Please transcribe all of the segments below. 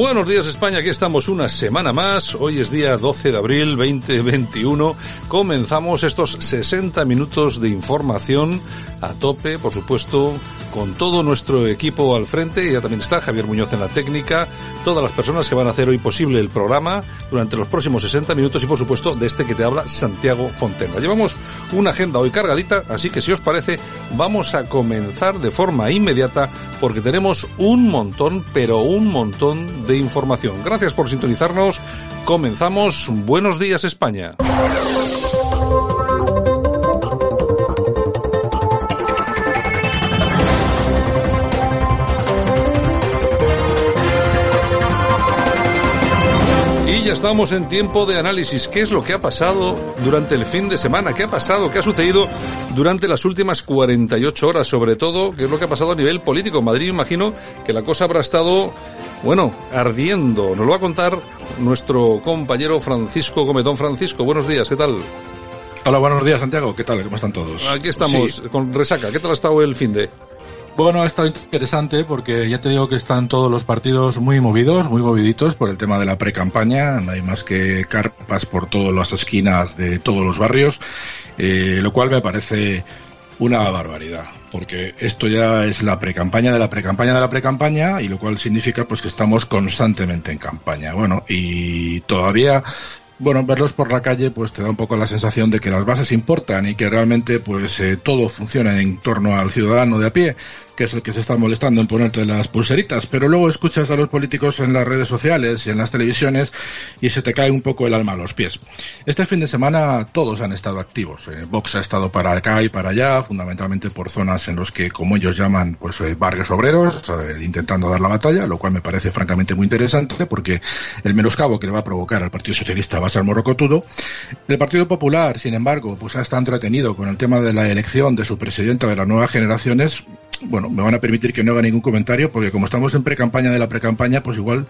Buenos días España, aquí estamos una semana más. Hoy es día 12 de abril 2021. Comenzamos estos 60 minutos de información a tope, por supuesto, con todo nuestro equipo al frente. Ya también está Javier Muñoz en la técnica, todas las personas que van a hacer hoy posible el programa durante los próximos 60 minutos y por supuesto de este que te habla Santiago Fontenla. Llevamos una agenda hoy cargadita, así que si os parece vamos a comenzar de forma inmediata porque tenemos un montón, pero un montón de información. Gracias por sintonizarnos. Comenzamos. Buenos días España. Ya estamos en tiempo de análisis. ¿Qué es lo que ha pasado durante el fin de semana? ¿Qué ha pasado? ¿Qué ha sucedido durante las últimas 48 horas? Sobre todo, ¿qué es lo que ha pasado a nivel político? En Madrid, imagino que la cosa habrá estado, bueno, ardiendo. Nos lo va a contar nuestro compañero Francisco Gómez. Don Francisco, buenos días, ¿qué tal? Hola, buenos días, Santiago. ¿Qué tal? ¿Cómo están todos? Aquí estamos, Sí. con resaca. ¿Qué tal ha estado el fin de? Bueno, ha estado interesante porque ya te digo que están todos los partidos muy movidos, muy moviditos por el tema de la pre-campaña. No hay más que carpas por todas las esquinas de todos los barrios, eh, lo cual me parece una barbaridad. Porque esto ya es la pre-campaña de la pre-campaña de la pre-campaña y lo cual significa pues que estamos constantemente en campaña. Bueno, y todavía bueno, verlos por la calle pues te da un poco la sensación de que las bases importan y que realmente pues eh, todo funciona en torno al ciudadano de a pie, que es el que se está molestando en ponerte las pulseritas, pero luego escuchas a los políticos en las redes sociales y en las televisiones y se te cae un poco el alma a los pies. Este fin de semana todos han estado activos. eh, Vox ha estado para acá y para allá, fundamentalmente por zonas en los que, como ellos llaman, pues eh, barrios obreros, eh, intentando dar la batalla, lo cual me parece francamente muy interesante porque el menoscabo que le va a provocar al Partido Socialista va a ser morrocotudo. El Partido Popular, sin embargo, pues ha estado entretenido con el tema de la elección de su presidenta de las nuevas generaciones. Bueno, me van a permitir que no haga ningún comentario porque como estamos en pre-campaña de la pre-campaña, pues igual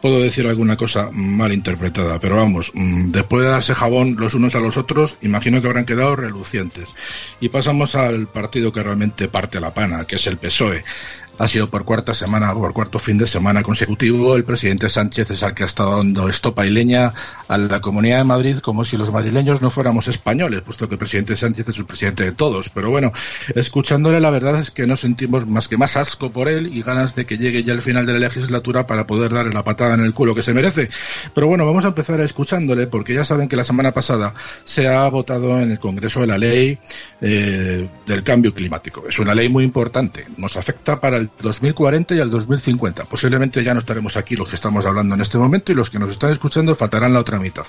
puedo decir alguna cosa mal interpretada, pero vamos, mm, después de darse jabón los unos a los otros, imagino que habrán quedado relucientes. Y pasamos al partido que realmente parte la pana, que es el PSOE. Ha sido por cuarta semana, por cuarto fin de semana consecutivo, el presidente Sánchez es el que ha estado dando estopa y leña a la Comunidad de Madrid como si los madrileños no fuéramos españoles, puesto que el presidente Sánchez es el presidente de todos. Pero bueno, escuchándole la verdad es que no sentimos más que más asco por él y ganas de que llegue ya el final de la legislatura para poder darle la patada en el culo que se merece. Pero bueno, vamos a empezar escuchándole porque ya saben que la semana pasada se ha votado en el Congreso de la ley eh, del cambio climático. Es una ley muy importante. Nos afecta para el 2040 y al 2050. Posiblemente ya no estaremos aquí los que estamos hablando en este momento y los que nos están escuchando faltarán la otra mitad.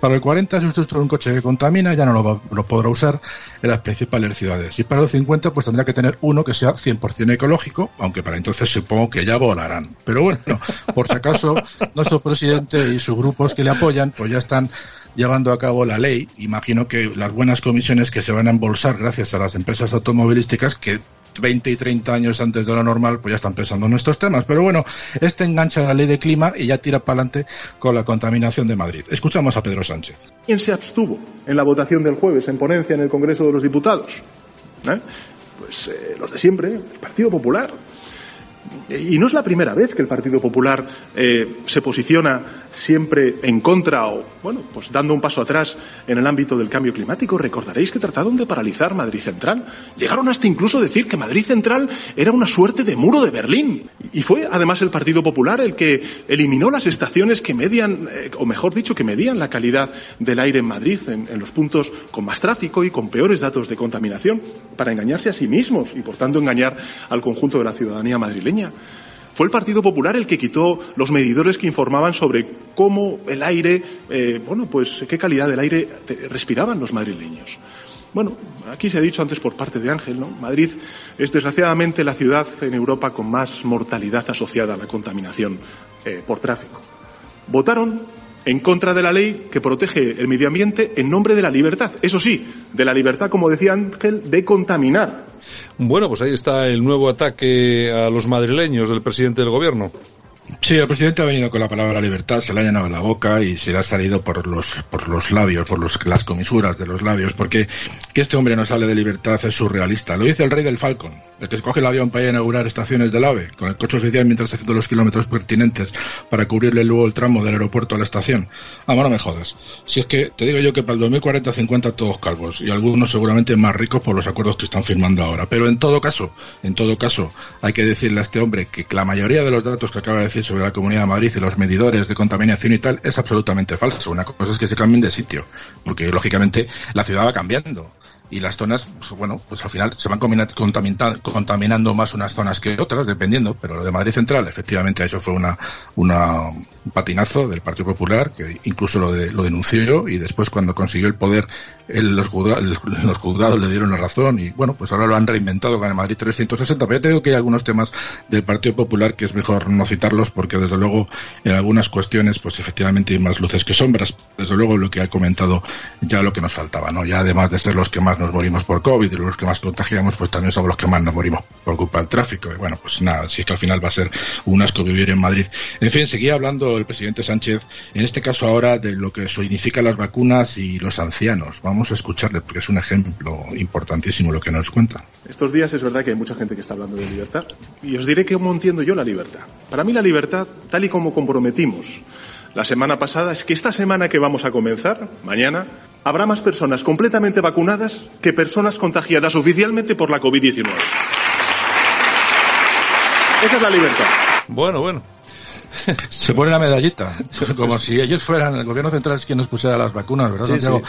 Para el 40, si usted tiene un coche que contamina, ya no lo, lo podrá usar en las principales ciudades. Y para el 50, pues tendrá que tener uno que sea 100% ecológico, aunque para entonces supongo que ya volarán. Pero bueno, por si acaso, nuestro presidente y sus grupos que le apoyan, pues ya están llevando a cabo la ley. Imagino que las buenas comisiones que se van a embolsar gracias a las empresas automovilísticas que 20 y 30 años antes de lo normal, pues ya están pensando en estos temas. Pero bueno, este engancha la ley de clima y ya tira para adelante con la contaminación de Madrid. Escuchamos a Pedro Sánchez. ¿Quién se abstuvo en la votación del jueves en ponencia en el Congreso de los Diputados? ¿Eh? Pues eh, los de siempre, el Partido Popular. Y no es la primera vez que el Partido Popular eh, se posiciona siempre en contra o, bueno, pues dando un paso atrás en el ámbito del cambio climático. Recordaréis que trataron de paralizar Madrid Central. Llegaron hasta incluso decir que Madrid Central era una suerte de muro de Berlín. Y fue además el Partido Popular el que eliminó las estaciones que median, eh, o mejor dicho, que medían la calidad del aire en Madrid, en los puntos con más tráfico y con peores datos de contaminación, para engañarse a sí mismos y, por tanto, engañar al conjunto de la ciudadanía madrileña. Fue el Partido Popular el que quitó los medidores que informaban sobre cómo el aire, eh, bueno, pues qué calidad del aire respiraban los madrileños. Bueno, aquí se ha dicho antes por parte de Ángel, ¿no? Madrid es desgraciadamente la ciudad en Europa con más mortalidad asociada a la contaminación eh, por tráfico. Votaron en contra de la ley que protege el medio ambiente en nombre de la libertad. Eso sí, de la libertad, como decía Ángel, de contaminar. Bueno, pues ahí está el nuevo ataque a los madrileños del presidente del gobierno. Sí, el presidente ha venido con la palabra libertad, se le ha llenado la boca y se le ha salido por los, por los labios, por los, las comisuras de los labios, porque que este hombre no sale de libertad es surrealista. Lo dice el rey del Falcon, el que escoge el avión para inaugurar estaciones del AVE, con el coche oficial mientras haciendo los kilómetros pertinentes para cubrirle luego el tramo del aeropuerto a la estación. Ah, no me jodas. Si es que te digo yo que para el 2040 50 todos calvos y algunos seguramente más ricos por los acuerdos que están firmando ahora. Pero en todo caso, en todo caso, hay que decirle a este hombre que la mayoría de los datos que acaba de decir sobre la Comunidad de Madrid y los medidores de contaminación y tal es absolutamente falso. Una cosa es que se cambien de sitio, porque lógicamente la ciudad va cambiando y las zonas, pues, bueno, pues al final se van contaminando más unas zonas que otras, dependiendo, pero lo de Madrid Central, efectivamente, eso fue una, un patinazo del Partido Popular, que incluso lo, de, lo denunció y después cuando consiguió el poder, los, juzgados, los juzgados le dieron la razón y bueno, pues ahora lo han reinventado con el Madrid 360, pero ya te digo que hay algunos temas del Partido Popular que es mejor no citarlos porque desde luego en algunas cuestiones pues efectivamente hay más luces que sombras, desde luego lo que ha comentado ya lo que nos faltaba, ¿no? Ya además de ser los que más nos morimos por COVID y los que más contagiamos, pues también somos los que más nos morimos por culpa del tráfico. Y bueno, pues nada, si es que al final va a ser un asco vivir en Madrid. En fin, seguía hablando el presidente Sánchez, en este caso ahora, de lo que significan las vacunas y los ancianos. A escucharle, porque es un ejemplo importantísimo lo que nos cuenta. Estos días es verdad que hay mucha gente que está hablando de libertad. Y os diré cómo entiendo yo la libertad. Para mí la libertad, tal y como comprometimos la semana pasada, es que esta semana que vamos a comenzar, mañana, habrá más personas completamente vacunadas que personas contagiadas oficialmente por la COVID-19. Esa es la libertad. Bueno, bueno. Se pone la medallita, como si ellos fueran, el gobierno central es quien nos pusiera las vacunas, ¿verdad,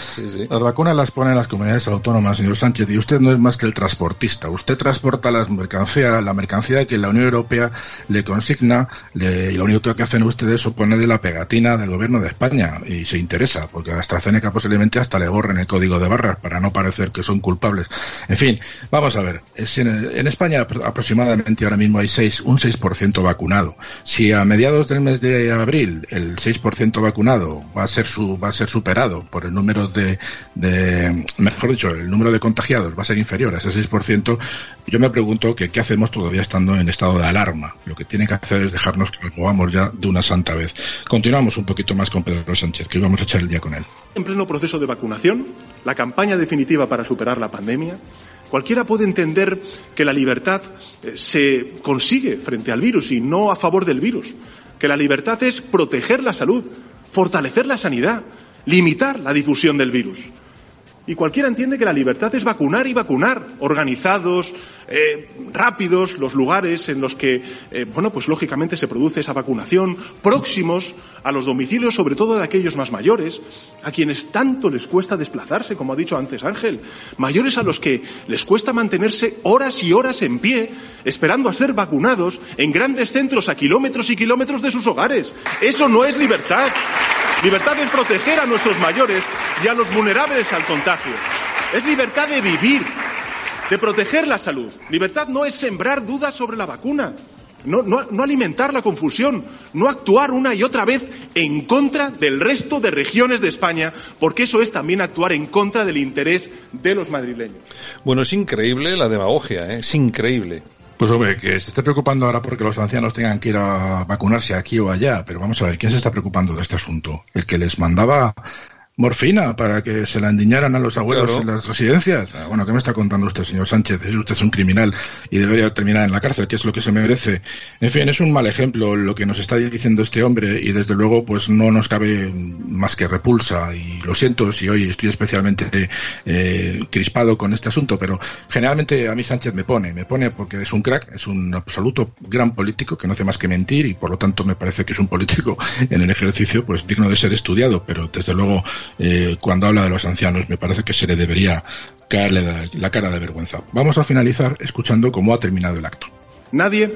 Las vacunas las ponen las comunidades autónomas, señor Sánchez, y usted no es más que el transportista. Usted transporta las mercancías, la mercancía que la Unión Europea le consigna, y lo único que hacen ustedes es ponerle la pegatina del gobierno de España, y se interesa, porque a AstraZeneca posiblemente hasta le borren el código de barras para no parecer que son culpables. En fin, vamos a ver, en, España aproximadamente ahora mismo hay seis, un 6% vacunado. Si a mediados del mes de abril el 6% vacunado va a ser su, va a ser superado por el número de, de, mejor dicho, el número de contagiados va a ser inferior a ese 6%, yo me pregunto que qué hacemos todavía estando en estado de alarma. Lo que tiene que hacer es dejarnos que nos movamos ya de una santa vez. Continuamos un poquito más con Pedro Sánchez, que vamos a echar el día con él. En pleno proceso de vacunación, la campaña definitiva para superar la pandemia, Cualquiera puede entender que la libertad eh, se consigue frente al virus y no a favor del virus que la libertad es proteger la salud, fortalecer la sanidad, limitar la difusión del virus. Y cualquiera entiende que la libertad es vacunar y vacunar, organizados, eh, rápidos, los lugares en los que, eh, bueno, pues lógicamente se produce esa vacunación, próximos a los domicilios, sobre todo de aquellos más mayores, a quienes tanto les cuesta desplazarse, como ha dicho antes Ángel, mayores a los que les cuesta mantenerse horas y horas en pie, esperando a ser vacunados en grandes centros a kilómetros y kilómetros de sus hogares. Eso no es libertad. Libertad es proteger a nuestros mayores y a los vulnerables al contagio. Es libertad de vivir, de proteger la salud. Libertad no es sembrar dudas sobre la vacuna. No, no, alimentar la confusión, no actuar una y otra vez en contra del resto de regiones de España, porque eso es también actuar en contra del interés de los madrileños. Bueno, es increíble la demagogia, ¿eh? es increíble. Pues hombre, que se esté preocupando ahora porque los ancianos tengan que ir a vacunarse aquí o allá, pero vamos a ver, ¿quién se está preocupando de este asunto? El que les mandaba morfina para que se la endiñaran a los abuelos en las residencias. Ah, bueno, ¿qué me está contando usted, señor Sánchez? Es usted un criminal y debería terminar en la cárcel, que es lo que se merece. En fin, es un mal ejemplo lo que nos está diciendo este hombre y desde luego pues no nos cabe más que repulsa y lo siento si hoy estoy especialmente eh, crispado con este asunto, pero generalmente a mí Sánchez me pone, me pone porque es un crack, es un absoluto gran político que no hace más que mentir y por lo tanto me parece que es un político en el ejercicio pues digno de ser estudiado, pero desde luego eh, cuando habla de los ancianos. Me parece que se le debería caerle la, cara de vergüenza. Vamos a finalizar escuchando cómo ha terminado el acto. Nadie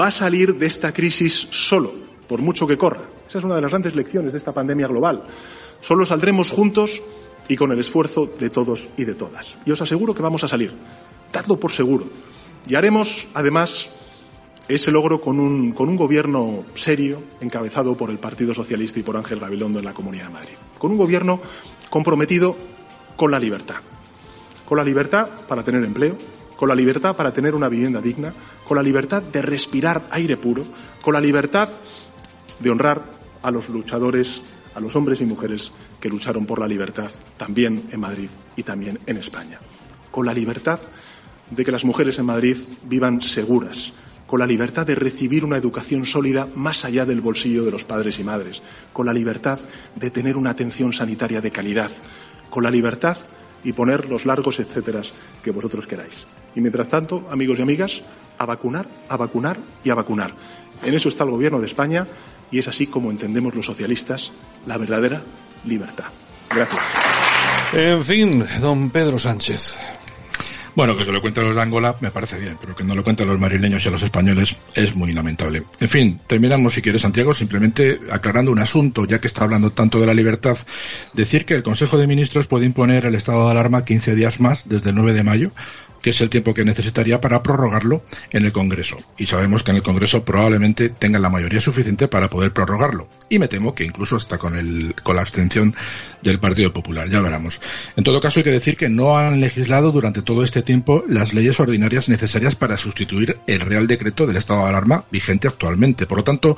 va a salir de esta crisis solo, por mucho que corra. Esa es una de las grandes lecciones de esta pandemia global. Solo saldremos juntos y con el esfuerzo de todos y de todas. Y os aseguro que vamos a salir. Dadlo por seguro. Y haremos, además, ese logro con un, con un gobierno serio, encabezado por el Partido Socialista y por Ángel Gabilondo en la Comunidad de Madrid. Con un gobierno comprometido con la libertad. Con la libertad para tener empleo, con la libertad para tener una vivienda digna, con la libertad de respirar aire puro, con la libertad de honrar a los luchadores, a los hombres y mujeres que lucharon por la libertad también en Madrid y también en España. Con la libertad de que las mujeres en Madrid vivan seguras, con la libertad de recibir una educación sólida más allá del bolsillo de los padres y madres, con la libertad de tener una atención sanitaria de calidad, con la libertad y poner los largos etcéteras que vosotros queráis. Y mientras tanto, amigos y amigas, a vacunar, a vacunar y a vacunar. En eso está el Gobierno de España y es así como entendemos los socialistas la verdadera libertad. Gracias. En fin, don Pedro Sánchez. Bueno, que se lo cuente a los de Angola me parece bien, pero que no lo cuente a los marileños y a los españoles es muy lamentable. En fin, terminamos, si quiere, Santiago, simplemente aclarando un asunto, ya que está hablando tanto de la libertad. Decir que el Consejo de Ministros puede imponer el estado de alarma 15 días más desde el 9 de mayo que es el tiempo que necesitaría para prorrogarlo en el Congreso. Y sabemos que en el Congreso probablemente tengan la mayoría suficiente para poder prorrogarlo. Y me temo que incluso hasta con, el, con la abstención del Partido Popular. Ya veremos. En todo caso, hay que decir que no han legislado durante todo este tiempo las leyes ordinarias necesarias para sustituir el Real Decreto del estado de alarma vigente actualmente. Por lo tanto,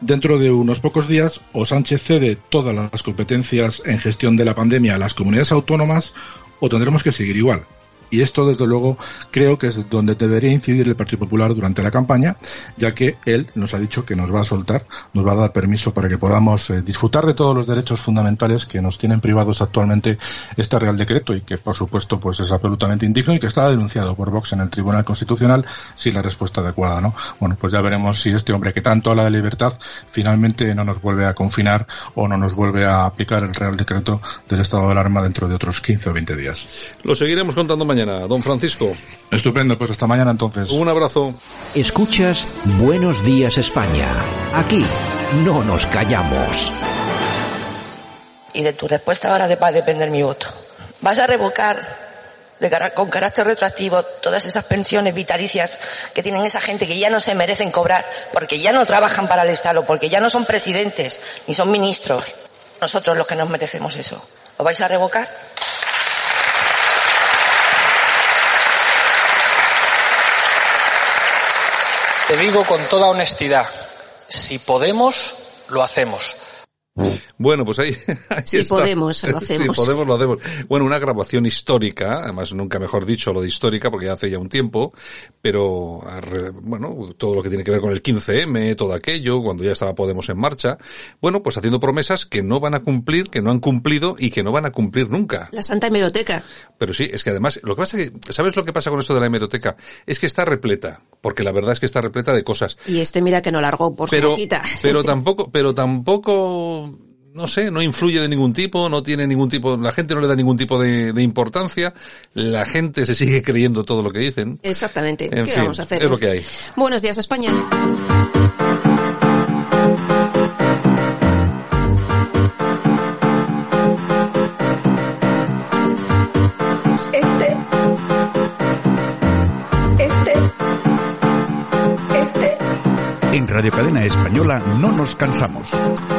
Dentro de unos pocos días, o Sánchez cede todas las competencias en gestión de la pandemia a las comunidades autónomas, o tendremos que seguir igual. Y esto, desde luego, creo que es donde debería incidir el Partido Popular durante la campaña, ya que él nos ha dicho que nos va a soltar, nos va a dar permiso para que podamos eh, disfrutar de todos los derechos fundamentales que nos tienen privados actualmente este Real Decreto y que, por supuesto, pues es absolutamente indigno y que está denunciado por Vox en el Tribunal Constitucional sin la respuesta adecuada, ¿no? Bueno, pues ya veremos si este hombre que tanto habla de libertad finalmente no nos vuelve a confinar o no nos vuelve a aplicar el Real Decreto del estado de alarma dentro de otros 15 o 20 días. Lo seguiremos contando mañana mañana, don Francisco. Estupendo, pues hasta mañana entonces. Un abrazo. Escuchas Buenos Días España. Aquí no nos callamos. Y de tu respuesta ahora va a depender mi voto. ¿Vas a revocar con carácter retroactivo todas esas pensiones vitalicias que tienen esa gente que ya no se merecen cobrar porque ya no trabajan para el Estado, porque ya no son presidentes ni son ministros? Nosotros los que nos merecemos eso. ¿Lo vais a revocar? Te digo con toda honestidad, si podemos, lo hacemos. Bueno, pues ahí, si podemos, lo hacemos. Si podemos, lo hacemos. Bueno, una grabación histórica, además nunca mejor dicho lo de histórica, porque hace ya un tiempo, pero, bueno, todo lo que tiene que ver con el 15M, todo aquello, cuando ya estaba Podemos en marcha, bueno, pues haciendo promesas que no van a cumplir, que no han cumplido y que no van a cumplir nunca. La Santa Hemeroteca. Pero sí, es que además, lo que pasa es que, ¿sabes lo que pasa con esto de la hemeroteca? Es que está repleta, porque la verdad es que está repleta de cosas. Y este mira que no largó por pero, su Pero tampoco, pero tampoco no sé, no influye de ningún tipo, no tiene ningún tipo, la gente no le da ningún tipo de, importancia, la gente se sigue creyendo todo lo que dicen. Exactamente. ¿Qué vamos a hacer? Es lo que hay. Buenos días, España. En Radio Cadena Española no nos cansamos.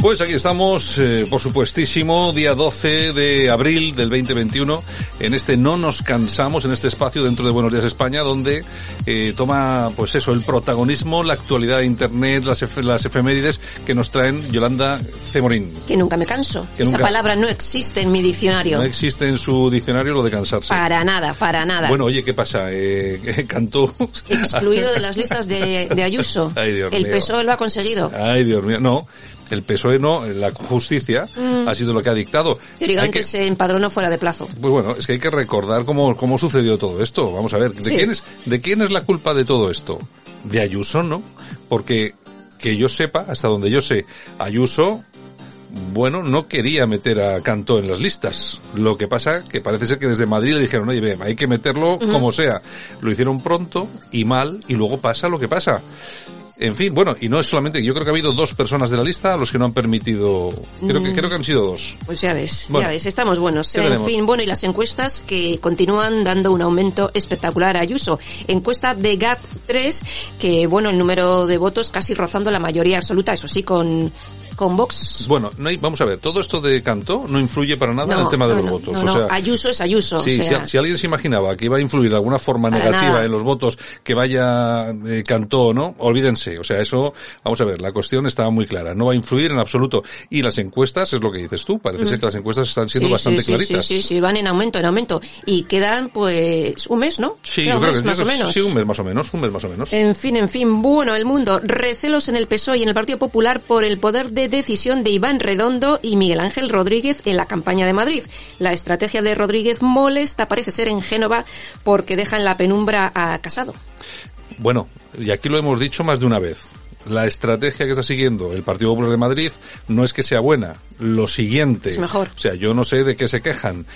Pues aquí estamos, eh, por supuestísimo, día 12 de abril del 2021, en este No nos cansamos, en este espacio dentro de Buenos Días España, donde eh, toma, pues eso, el protagonismo, la actualidad de Internet, las, las efemérides que nos traen Yolanda Cemorín. Que nunca me canso. Esa palabra no existe en mi diccionario. No existe en su diccionario lo de cansarse. Para nada, para nada. Bueno, oye, ¿qué pasa? Eh, cantó... Excluido de las listas de, Ayuso. Ay, Dios el mío. PSOE lo ha conseguido. Ay, Dios mío. No, el PSOE no, la justicia Mm. ha sido lo que ha dictado. Digan Hay que, se empadronó fuera de plazo. Pues bueno, es que hay que recordar cómo, cómo sucedió todo esto. Vamos a ver, ¿de Sí. quién es, de quién es la culpa de todo esto? De Ayuso, ¿no? Porque que yo sepa, hasta donde yo sé, Ayuso, bueno, no quería meter a Cantó en las listas. Lo que pasa que parece ser que desde Madrid le dijeron, oye, ve, hay que meterlo como sea. Lo hicieron pronto y mal y luego pasa lo que pasa. En fin, bueno, y no es solamente, yo creo que ha habido dos personas de la lista a los que no han permitido, creo que, Mm. creo que han sido dos. Pues ya ves, Bueno, ya ves, estamos buenos. ¿qué En tenemos? fin, bueno, y las encuestas que continúan dando un aumento espectacular a Ayuso. Encuesta de GAT3, que bueno, el número de votos casi rozando la mayoría absoluta, eso sí, con, con Vox. Bueno, no hay, vamos a ver, todo esto de Cantó no influye para nada en el tema de no, los no, votos. no, o no, sea, Ayuso es Ayuso. Sí, o si, sea, si alguien se imaginaba que iba a influir de alguna forma Para negativa nada. en los votos que vaya eh, Cantó, ¿no? Olvídense. O sea, eso, vamos a ver, la cuestión estaba muy clara. No va a influir en absoluto. Y las encuestas, es lo que dices tú, parece Ujú. ser que las encuestas están siendo sí, bastante sí, sí, claritas. Sí, sí, sí, van en aumento, en aumento. Y quedan, pues, un mes, ¿no? Sí, Queda yo un creo mes, que más o menos. Sí, un mes más o menos, un mes más o menos. En fin, en fin, bueno, el mundo. Recelos en el PSOE y en el Partido Popular por el poder de decisión de Iván Redondo y Miguel Ángel Rodríguez en la campaña de Madrid. La estrategia de Rodríguez molesta parece ser en Génova porque deja en la penumbra a Casado. Bueno, y aquí lo hemos dicho más de una vez. La estrategia que está siguiendo el Partido Popular de Madrid no es que sea buena. Lo siguiente. Es mejor. O sea, yo no sé de qué se quejan.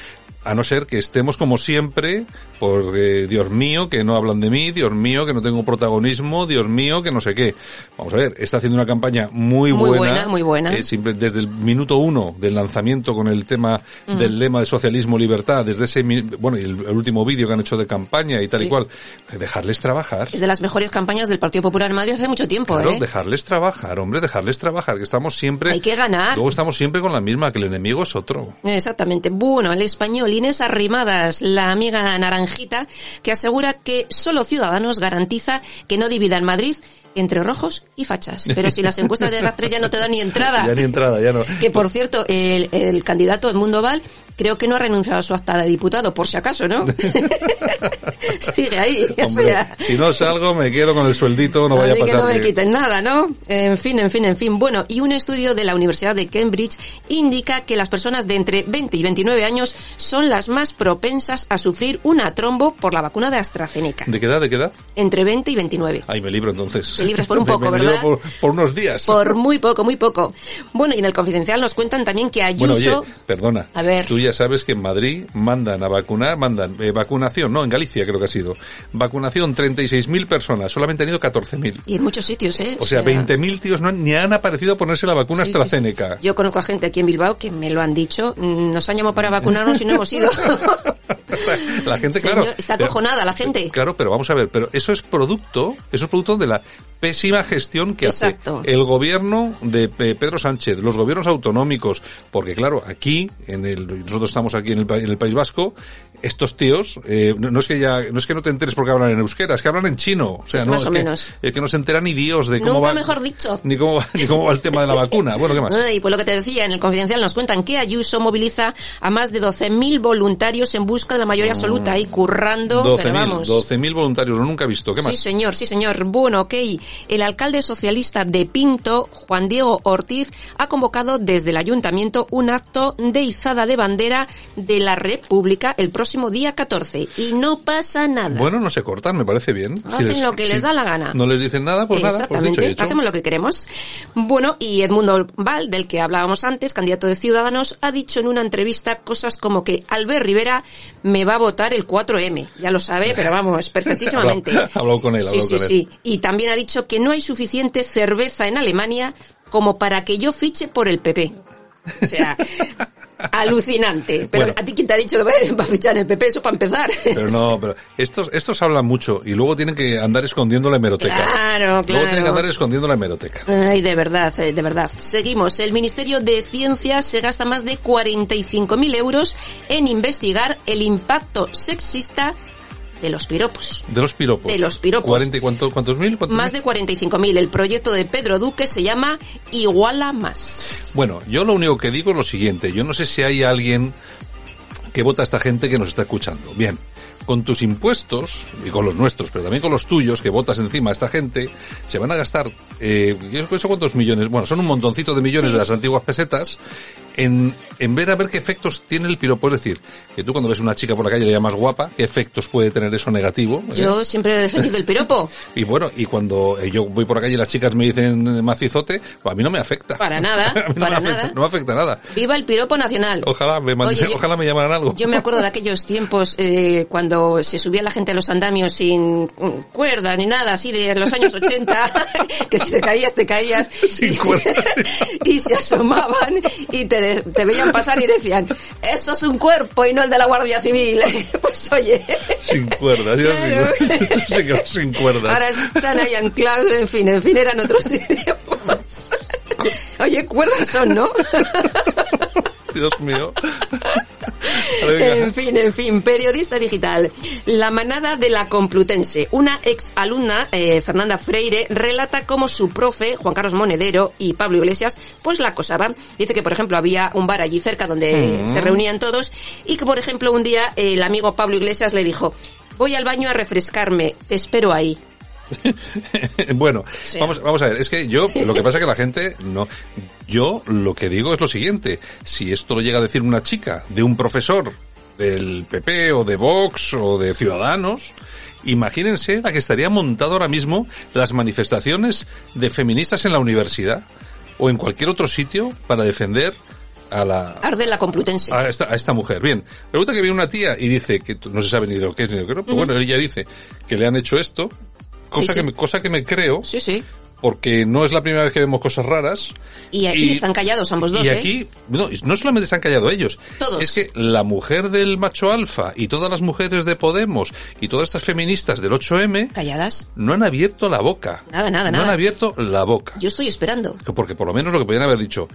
A no ser que estemos como siempre, por eh, Dios mío, que no hablan de mí, Dios mío, que no tengo protagonismo, Dios mío, que no sé qué. Vamos a ver, está haciendo una campaña muy, Muy buena. buena, muy buena. eh, simple- desde el minuto uno del lanzamiento con el tema del lema de socialismo libertad, desde ese, bueno, y el, el último vídeo que han hecho de campaña y tal y Sí. cual, eh, dejarles trabajar. Es de las mejores campañas del Partido Popular en Madrid hace mucho tiempo, Claro, ¿eh? dejarles trabajar, hombre, dejarles trabajar, que estamos siempre... Hay que ganar. Luego estamos siempre con la misma, que el enemigo es otro. Exactamente. Bueno, el español Inés Arrimadas, la amiga naranjita, que asegura que solo Ciudadanos garantiza que no dividan Madrid entre rojos y fachas. Pero si las encuestas de las tres ya no te dan ni entrada. Ya ni entrada, ya no. Que por cierto, el, el candidato Edmundo Val creo que no ha renunciado a su acta de diputado, por si acaso, ¿no? Sigue ahí. o Hombre, sea, si no salgo, me quedo con el sueldito, no vaya a Así que pasar. no me quiten nada, ¿no? En fin, en fin, en fin. Bueno, y un estudio de la Universidad de Cambridge indica que las personas de entre 20 y 29 años son las más propensas a sufrir una trombo por la vacuna de AstraZeneca. ¿De qué edad, de qué edad? Entre 20 y 29. Ahí me libro entonces. Te libras por un poco, me ¿verdad? Por, por unos días. Por muy poco, muy poco. Bueno, y en el confidencial nos cuentan también que Ayuso... Bueno, oye, perdona. A ver. Tú ya sabes que en Madrid mandan a vacunar, mandan eh, vacunación, no, en Galicia creo que ha sido. Vacunación 36.000 personas, solamente han ido 14.000. Y en muchos sitios, ¿eh? O sea, 20.000 tíos no han- ni han aparecido a ponerse la vacuna Sí, sí, sí. AstraZeneca. Yo conozco a gente aquí en Bilbao que me lo han dicho. mm, Nos han llamado para vacunarnos y no hemos ido. La gente, Señor, claro. está acojonada la gente. Claro, pero vamos a ver, pero eso es producto, eso es producto de la pésima gestión que Exacto. hace el gobierno de Pe- Pedro Sánchez, los gobiernos autonómicos, porque claro, aquí, en el, nosotros estamos aquí en el, en el País Vasco, estos tíos, eh, no, no es que ya, no es que no te enteres porque hablan en euskera, es que hablan en chino, o sea, Sí, no, más es o que, menos. es que no se entera ni Dios de cómo Nunca va, mejor dicho. ni cómo va, ni cómo va el tema de la vacuna. Bueno, ¿qué más? Y pues lo que te decía, en el confidencial nos cuentan que Ayuso moviliza a más de 12.000 voluntarios en busca de la mayoría absoluta y currando, pero 12.000, vamos. 12.000 voluntarios, lo nunca he visto, ¿qué más? Sí, señor, sí, señor. Bueno, ok. El alcalde socialista de Pinto, Juan Diego Ortiz, ha convocado desde el ayuntamiento un acto de izada de bandera de la República el próximo día 14. Y no pasa nada. Bueno, no se cortan, me parece bien. Si Hacen les- lo que si les da la gana. No les dicen nada, pues nada, pues Exactamente, dicho y hecho. hacemos lo que queremos. Bueno, y Edmundo Val, del que hablábamos antes, candidato de Ciudadanos, ha dicho en una entrevista cosas como que Albert Rivera me va a votar el 4M. Ya lo sabe, pero vamos, perfectísimamente. Habló- con él, Sí, habló sí, con él. sí. Y también ha dicho que no hay suficiente cerveza en Alemania como para que yo fiche por el PP. O sea, alucinante. Pero Bueno. a ti quién te ha dicho que va a fichar el PP, eso para empezar. Pero no, pero estos, estos hablan mucho y luego tienen que andar escondiendo la hemeroteca. Claro, Luego tienen que claro. andar escondiendo la hemeroteca. Ay, de verdad, eh, de verdad. Seguimos. El Ministerio de Ciencia se gasta más de 45.000 euros en investigar el impacto sexista de los piropos. De los piropos. De los piropos. 40 y cuánto, ¿Cuántos mil? ¿Cuántos Más mil? de 45.000. El proyecto de Pedro Duque se llama Iguala Más. Bueno, yo lo único que digo es lo siguiente. Yo no sé si hay alguien que vota a esta gente que nos está escuchando. Bien. con tus impuestos, y con los nuestros, pero también con los tuyos, que votas encima a esta gente, se van a gastar, eh, ¿eso cuántos millones? Bueno, son un montoncito de millones de las antiguas pesetas, en, en ver a ver qué efectos tiene el piropo. Es decir, que tú cuando ves una chica por la calle le llamas guapa, ¿qué efectos puede tener eso negativo? ¿Eh? Yo siempre he defendido el piropo. Y bueno, y cuando eh, yo voy por la calle y las chicas me dicen macizote, pues a mí no me afecta. Para nada, no para me afecta, nada. no me afecta nada. Viva el piropo nacional. Ojalá me, Oye, yo- ojalá me llamaran algo. Yo me acuerdo de aquellos tiempos eh, cuando se subía la gente a los andamios sin cuerda ni nada, así de los años 80, que si te caías, te caías. Sin cuerda. y se asomaban y te, te veían pasar y decían, esto es un cuerpo y no el de la Guardia Civil. pues oye, Sin cuerdas, yo Claro. sin, cuerdas. ahora están ahí anclados, en fin, en fin, eran otros tiempos. oye, cuerdas son, ¿no? Dios mío. En fin, en fin, periodista digital. La manada de la Complutense. Una ex alumna, eh, Fernanda Freire, relata cómo su profe, Juan Carlos Monedero y Pablo Iglesias, pues la acosaban. Dice que, por ejemplo, había un bar allí cerca donde Mm. se reunían todos y que, por ejemplo, un día el amigo Pablo Iglesias le dijo, voy al baño a refrescarme, te espero ahí. bueno, vamos, vamos a ver, es que yo, lo que pasa es que la gente no, yo lo que digo es lo siguiente, si esto lo llega a decir una chica de un profesor del PP o de Vox o de Ciudadanos, imagínense la que estaría montado ahora mismo las manifestaciones de feministas en la universidad o en cualquier otro sitio para defender a la, Arde la Complutense. a esta, a esta mujer. Bien, resulta que viene una tía y dice que no se sabe ni lo que es ni lo que no, pero bueno, ella dice que le han hecho esto, cosa, Sí. Que, me, cosa que me creo, Sí, sí. porque no es la primera vez que vemos cosas raras. Y aquí están callados ambos dos, Y ¿eh? aquí, no, no solamente se han callado ellos, Todos. es que la mujer del macho alfa y todas las mujeres de Podemos y todas estas feministas del 8M Calladas. no han abierto la boca. Nada, nada, no nada. han abierto la boca. Yo estoy esperando. Porque por lo menos lo que podían haber dicho,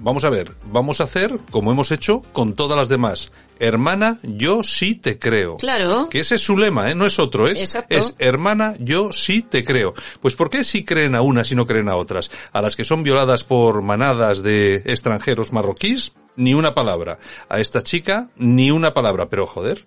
vamos a ver, vamos a hacer como hemos hecho con todas las demás. Hermana, yo sí te creo. Claro. Que ese es su lema, ¿eh? No es otro, es, Exacto. es hermana, yo sí te creo. Pues ¿por qué sí creen a unas y no creen a otras? A las que son violadas por manadas de extranjeros marroquíes, ni una palabra. A esta chica, ni una palabra. Pero joder,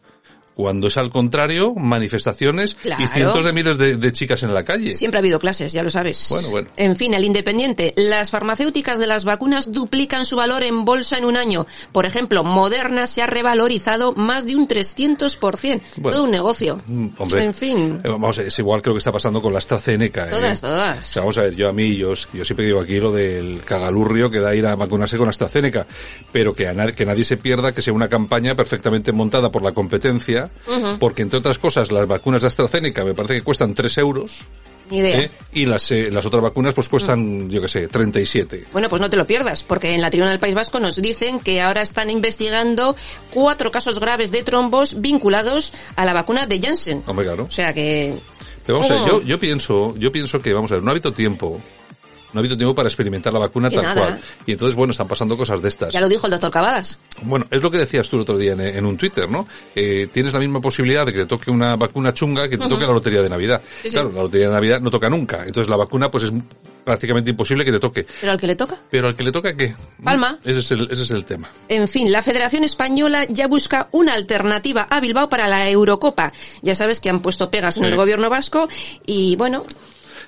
cuando es al contrario, manifestaciones Claro. y cientos de miles de, de chicas en la calle. Siempre ha habido clases, ya lo sabes. Bueno, bueno. En fin, el independiente. Las farmacéuticas de las vacunas duplican su valor en bolsa en un año. Por ejemplo, Moderna se ha revalorizado más de un 300%. Bueno. Todo un negocio. Mm, Hombre, En fin. eh, vamos, a ver, es igual creo que está pasando con la AstraZeneca. ¿eh? Todas, O todas. sea, vamos a ver, yo a mí, yo, yo siempre digo aquí lo del cagalurrio que da ir a vacunarse con AstraZeneca, pero que, a nadie, que nadie se pierda que sea una campaña perfectamente montada por la competencia, Porque entre otras cosas las vacunas de AstraZeneca me parece que cuestan 3 euros, idea. ¿eh? y las, eh, las otras vacunas pues cuestan, yo qué sé, 37. Bueno, pues no te lo pierdas, porque en la Tribuna del País Vasco nos dicen que ahora están investigando cuatro casos graves de trombos vinculados a la vacuna de Janssen. Hombre, claro. O sea que... Pero vamos a ver, yo, yo pienso, yo pienso que, vamos a ver, no ha habido tiempo, no ha habido tiempo para experimentar la vacuna Que tal nada. cual. Y entonces, bueno, están pasando cosas de estas. Ya lo dijo el doctor Cavadas. Bueno, es lo que decías tú el otro día en, en un Twitter, ¿no? Eh, tienes la misma posibilidad de que te toque una vacuna chunga que te toque la lotería de Navidad. Sí, sí. Claro, la lotería de Navidad no toca nunca. Entonces la vacuna pues es prácticamente imposible que te toque. Pero al que le toca. Pero al que le toca, ¿qué? Palma. Ese es el, ese es el tema. En fin, la Federación Española ya busca una alternativa a Bilbao para la Eurocopa. Ya sabes que han puesto pegas en el gobierno vasco y bueno,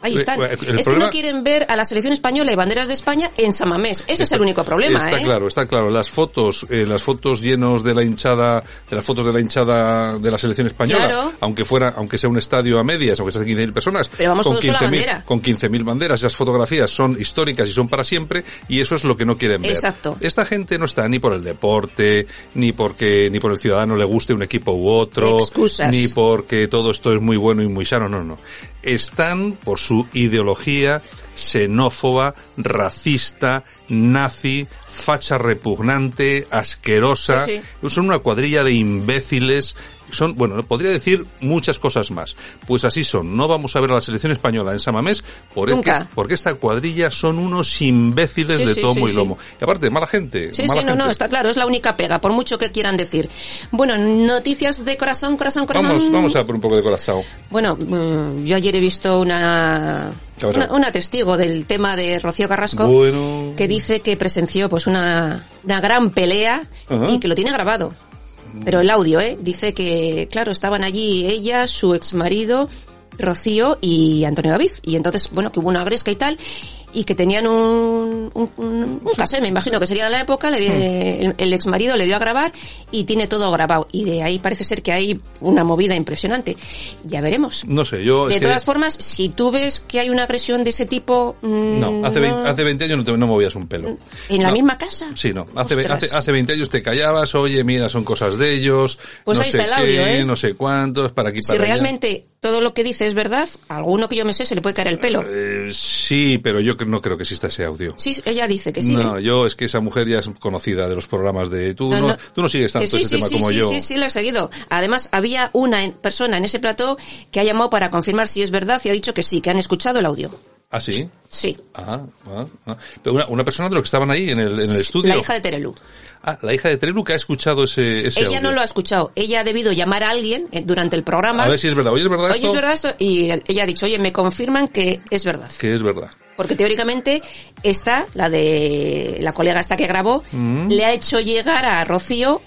ahí Eh, están. el es que no quieren ver a la selección española y banderas de España en Samamés. Ese es el único problema, Está ¿eh? claro, está claro. Las fotos, eh, las fotos llenos de la hinchada, de las fotos de la hinchada de la selección española, Claro. aunque fuera, aunque sea un estadio a medias, aunque sean 15.000 personas, Pero vamos con todos con la 15.000 bandera. con 15.000 banderas, esas fotografías son históricas y son para siempre, y eso es lo que no quieren ver. Exacto. Esta gente no está ni por el deporte, ni porque, ni por el ciudadano le guste un equipo u otro, Excusas. ni porque todo esto es muy bueno y muy sano, no, no. Están por su ideología xenófoba, racista, nazi, facha repugnante, asquerosa. Sí, Son una cuadrilla de imbéciles. Son, bueno, podría decir muchas cosas más. Pues así son. No vamos a ver a la selección española en Samamés porque, Nunca. porque esta cuadrilla son unos imbéciles Sí, de tomo y lomo. Y aparte, mala gente. Sí, mala sí, no, gente. no, está claro, es la única pega, por mucho que quieran decir. Bueno, noticias de corazón, corazón, corazón. Vamos, vamos a por un poco de corazón. Bueno, mm, yo ayer he visto una, Una, una testigo del tema de Rocío Carrasco Bueno. que dice que presenció pues una, una gran pelea Ajá. y que lo tiene grabado. Pero el audio, ¿eh? Dice que, claro, estaban allí ella, su exmarido, Rocío y Antonio David. Y entonces, bueno, que hubo una gresca y tal, y que tenían un, un, un, un cassette, me imagino que sería de la época, le, di- el, el ex marido le dio a grabar y tiene todo grabado. Y de ahí parece ser que hay una movida impresionante. Ya veremos. No sé, yo... De es que- todas formas, si tú ves que hay una agresión de ese tipo... mm, No, hace, 20, hace 20 años no, te, no movías un pelo. ¿En la No. misma casa? Sí, no. Hace, hace, hace 20 años te callabas, oye, mira, son cosas de ellos, Pues no ahí sé está el audio, qué, ¿eh? no sé cuántos, para aquí, Si para allá. realmente todo lo que dice es verdad, a alguno que yo me sé se le puede caer el pelo. Eh, sí, pero yo no creo que exista ese audio. Sí, ella dice que sí. no, ¿eh? yo es que esa mujer ya es conocida de los programas de... Tú no, No, no. Tú no sigues tanto sí, ese sí, tema sí, como sí, yo. sí, sí, lo he seguido. Además, había una persona en ese plató que ha llamado para confirmar si es verdad y ha dicho que sí, que han escuchado el audio. ¿Ah, sí? Sí. Ah, ah, ah. Pero una, una persona de los que estaban ahí en el, en el estudio. La hija de Terelu. Ah, la hija de Terelu que ha escuchado ese, ese Ella audio. no lo ha escuchado. Ella ha debido llamar a alguien eh, durante el programa. A ver si es verdad. Oye, ¿es verdad Oye, esto? es verdad esto. Y ella ha dicho, oye, me confirman que es verdad. Que es verdad. Porque teóricamente esta, la de la colega esta que grabó, Mm. le ha hecho llegar a Rocío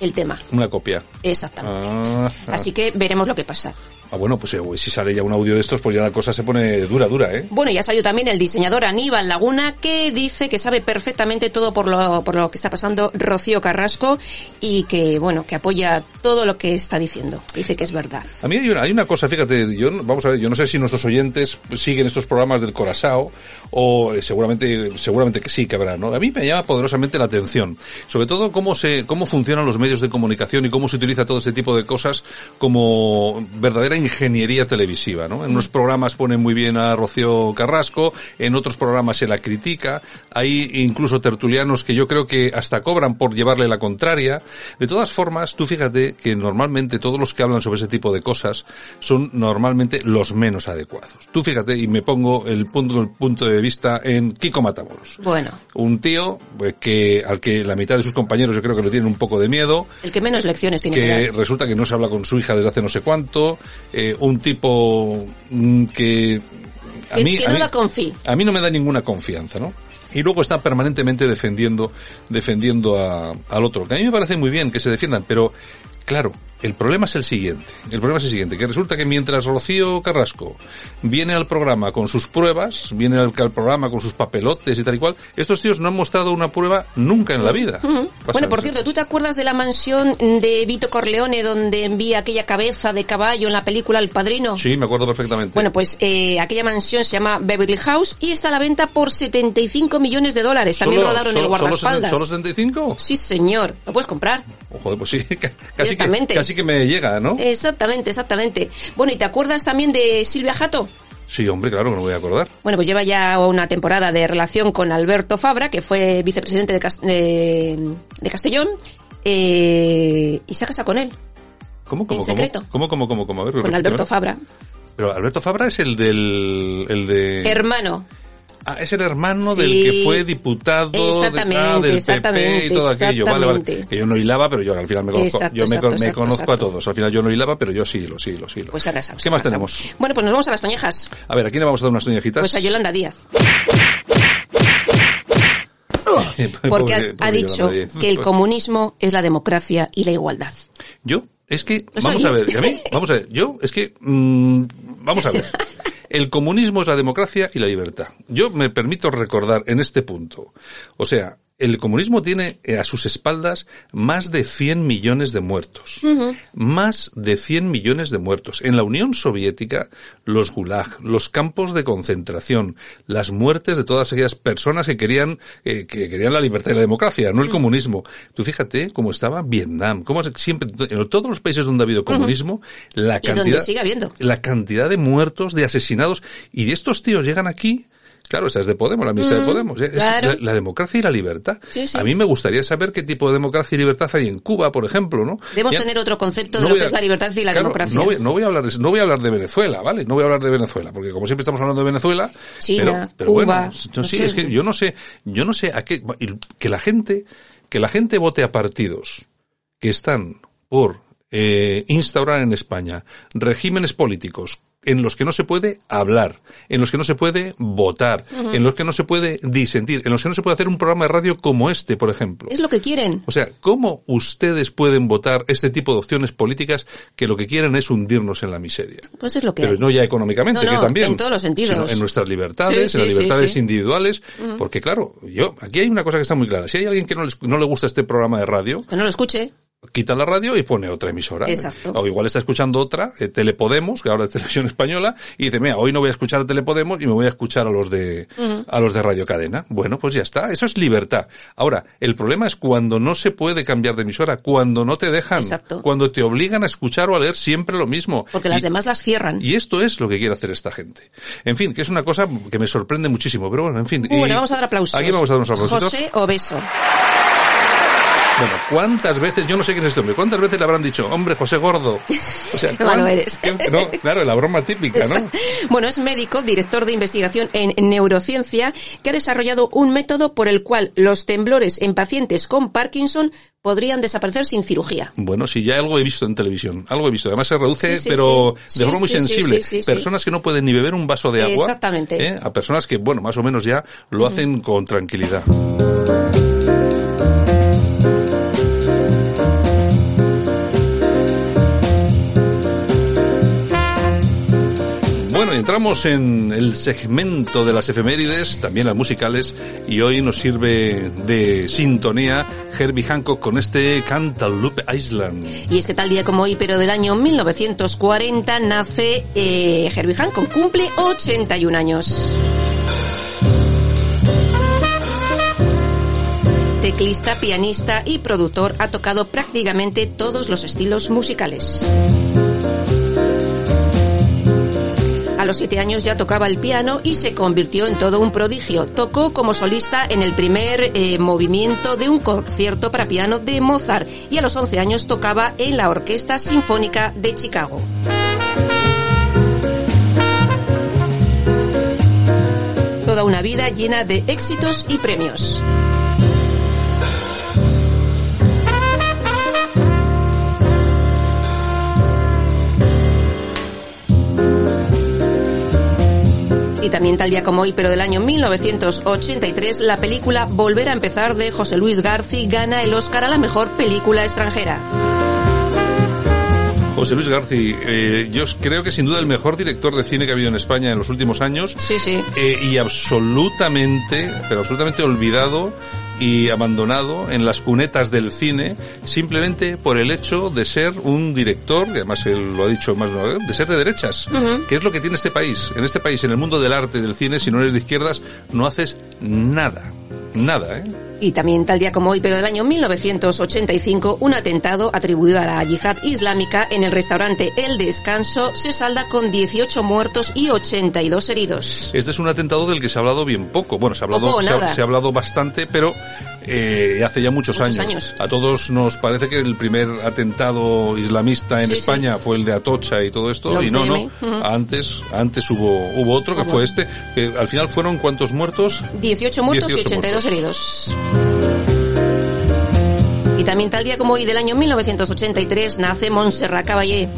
el tema. Una copia. Exactamente. Ah, ah. Así que veremos lo que pasa. Ah, bueno, pues eh, si sale ya un audio de estos, pues ya la cosa se pone dura, dura, ¿eh? Bueno, ya salió también el diseñador Aníbal Laguna que dice que sabe perfectamente todo por lo, por lo que está pasando Rocío Carrasco y que, bueno, que apoya todo lo que está diciendo. Dice que es verdad. A mí hay una, hay una cosa, fíjate, yo, vamos a ver, yo no sé si nuestros oyentes siguen estos programas del Corazao o eh, seguramente, seguramente que sí que habrá, ¿no? A mí me llama poderosamente la atención, sobre todo cómo se, cómo funcionan los medios de comunicación y cómo se utiliza todo este tipo de cosas como verdadera ingeniería televisiva, ¿no? En unos programas ponen muy bien a Rocío Carrasco, en otros programas se la critica, hay incluso tertulianos que yo creo que hasta cobran por llevarle la contraria. De todas formas, tú fíjate que normalmente todos los que hablan sobre ese tipo de cosas son normalmente los menos adecuados. Tú fíjate y me pongo el punto, el punto de vista en Kiko Matamoros. Bueno, Un tío pues, que al que la mitad de sus compañeros yo creo que le tienen un poco de miedo, el que menos lecciones tiene que que dar. resulta que no se habla con su hija desde hace no sé cuánto, eh, un tipo mm, que a mí, que a no mí- da confi. a mí no me da ninguna confianza, ¿no? Y luego está permanentemente defendiendo, defendiendo a- al otro, que a mí me parece muy bien que se defiendan, pero claro, el problema es el siguiente, el problema es el siguiente, que resulta que mientras Rocío Carrasco viene al programa con sus pruebas, viene al, al programa con sus papelotes y tal y cual, estos tíos no han mostrado una prueba nunca en la vida. Bueno, por cierto, ¿tú te acuerdas de la mansión de Vito Corleone donde envía aquella cabeza de caballo en la película El Padrino? Sí, me acuerdo perfectamente. Bueno, pues eh, aquella mansión se llama Beverly House y está a la venta por 75 millones de dólares. También ¿Solo- rodaron el guardaespaldas. ¿Solo 75? Sí, señor. ¿Lo puedes comprar? Joder, pues sí, casi que, Directamente. casi que me llega, ¿no? Exactamente, exactamente. Bueno, ¿y te acuerdas también de Silvia Jato? Sí, hombre, claro que no me voy a acordar. Bueno, pues lleva ya una temporada de relación con Alberto Fabra, que fue vicepresidente de, de- de Castellón, eh, y se casa con él, ¿Cómo, cómo, En secreto. ¿Cómo, cómo, cómo, cómo? A ver, con. Alberto Fabra. Pero Alberto Fabra es el del... El de... Hermano. Ah, es el hermano Sí. del que fue diputado de- Exactamente, ah, del PP exactamente, y todo aquello. Vale, vale. Que yo no hilaba, pero yo al final me conozco, Exacto, yo me, exacto, me exacto, conozco a todos. Al final yo no hilaba, pero yo sí, lo sí, lo sí. Pues ahora sabes. ¿Qué más tenemos? sabes. Bueno, pues nos vamos a las toñejas. A ver, ¿a quién le vamos a dar unas toñejitas? Pues a Yolanda Díaz. Porque Pobre- ha, pobre ha dicho que el comunismo es la democracia y la igualdad. Yo, es que, ¿Lo vamos a ver, ¿y a mí? Vamos a ver, yo, es que, mm, vamos a ver. El comunismo es la democracia y la libertad. Yo me permito recordar en este punto. O sea, el comunismo tiene eh, a sus espaldas más de 100 millones de muertos. Más de 100 millones de muertos. En la Unión Soviética, los gulag, los campos de concentración, las muertes de todas aquellas personas que querían, eh, que querían la libertad y la democracia, no el comunismo. Tú fíjate cómo estaba Vietnam, cómo siempre, en todos los países donde ha habido comunismo, la Y donde cantidad, sigue habiendo. la cantidad de muertos, de asesinados, y de estos tíos llegan aquí, Claro, esa es de Podemos, la amistad de Podemos. Es claro. la, la democracia y la libertad. Sí, sí. A mí me gustaría saber qué tipo de democracia y libertad hay en Cuba, por ejemplo, ¿no? Debemos Ya- tener otro concepto no de lo que a- es la libertad y la claro, democracia. No voy, no voy a hablar de, no voy a hablar de Venezuela, ¿vale? No voy a hablar de Venezuela, porque como siempre estamos hablando de Venezuela, China, pero, pero Cuba, bueno, no, no sí, sé. es que yo no sé, yo no sé a qué, que la gente, que la gente vote a partidos que están por eh, instaurar en España regímenes políticos en los que no se puede hablar, en los que no se puede votar, en los que no se puede disentir, en los que no se puede hacer un programa de radio como este, por ejemplo. Es lo que quieren. O sea, ¿cómo ustedes pueden votar este tipo de opciones políticas que lo que quieren es hundirnos en la miseria? Pues es lo que Pero hay. no ya económicamente, No, no, que también. en todos los sentidos. sino en nuestras libertades, Sí, en las libertades sí. individuales. Porque claro, yo, aquí hay una cosa que está muy clara. Si hay alguien que no, les- no le gusta este programa de radio, Que no lo escuche. Quita la radio y pone otra emisora. Exacto. O igual está escuchando otra, eh, Telepodemos, que ahora es televisión española, y dice, mira, hoy no voy a escuchar a Telepodemos y me voy a escuchar a los de, a los de Radio Cadena. Bueno, pues ya está. Eso es libertad. Ahora, el problema es cuando no se puede cambiar de emisora, cuando no te dejan, Exacto. cuando te obligan a escuchar o a leer siempre lo mismo. Porque las Y- demás las cierran. y esto es lo que quiere hacer esta gente. En fin, que es una cosa que me sorprende muchísimo, pero bueno, en fin. Bueno, Y vamos a dar aplausos. Aquí vamos a dar unos aplausitos. José Obeso. Bueno, ¿cuántas veces, yo no sé quién es este hombre, cuántas veces le habrán dicho, hombre, José Gordo? O sea, Qué malo ¿cuán- eres. no, claro, la broma típica, ¿no? Bueno, es médico, director de investigación en neurociencia, que ha desarrollado un método por el cual los temblores en pacientes con Parkinson podrían desaparecer sin cirugía. Bueno, sí, ya algo he visto en televisión, algo he visto. Además se reduce, Sí, sí, pero sí. de forma muy sensible. Personas que no pueden ni beber un vaso de agua. Exactamente. ¿eh? A personas que, bueno, más o menos ya lo hacen con tranquilidad. Entramos en el segmento de las efemérides, también las musicales, y hoy nos sirve de sintonía Herbie Hancock con este Cantaloupe Island. Y es que tal día como hoy, pero del año 1940, nace eh, Herbie Hancock, cumple 81 años. Teclista, pianista y productor, ha tocado prácticamente todos los estilos musicales. A los siete años ya tocaba el piano y se convirtió en todo un prodigio. Tocó como solista en el primer eh, movimiento de un concierto para piano de Mozart y a los 11 años tocaba en la Orquesta Sinfónica de Chicago. Toda una vida llena de éxitos y premios. Y también tal día como hoy, pero del año 1983, la película Volver a empezar de José Luis Garci gana el Oscar a la mejor película extranjera. José Luis Garci, eh, yo creo que sin duda el mejor director de cine que ha habido en España en los últimos años. Sí, sí. Eh, y absolutamente, pero absolutamente olvidado y abandonado en las cunetas del cine simplemente por el hecho de ser un director, que además él lo ha dicho más de una vez, de ser de derechas. ¿Qué es lo que tiene este país? En este país, en el mundo del arte y del cine, si no eres de izquierdas, no haces nada. Nada, ¿eh? Y también tal día como hoy, pero del año 1985, un atentado atribuido a la yihad islámica en el restaurante El Descanso se salda con 18 muertos y 82 heridos. Este es un atentado del que se ha hablado bien poco. Bueno, se ha hablado, Poco o se ha, nada. se ha hablado bastante, pero eh, hace ya muchos, Muchos años. años. A todos nos parece que el primer atentado islamista en Sí, España fue el de Atocha y todo esto, El y no, no. 11M, ujú. Antes, antes hubo, hubo otro que Hubo. fue este, que al final fueron cuántos muertos? 18 muertos 18 y 82 muertos. heridos. Y también tal día como hoy del año 1983 nace Montserrat Caballé.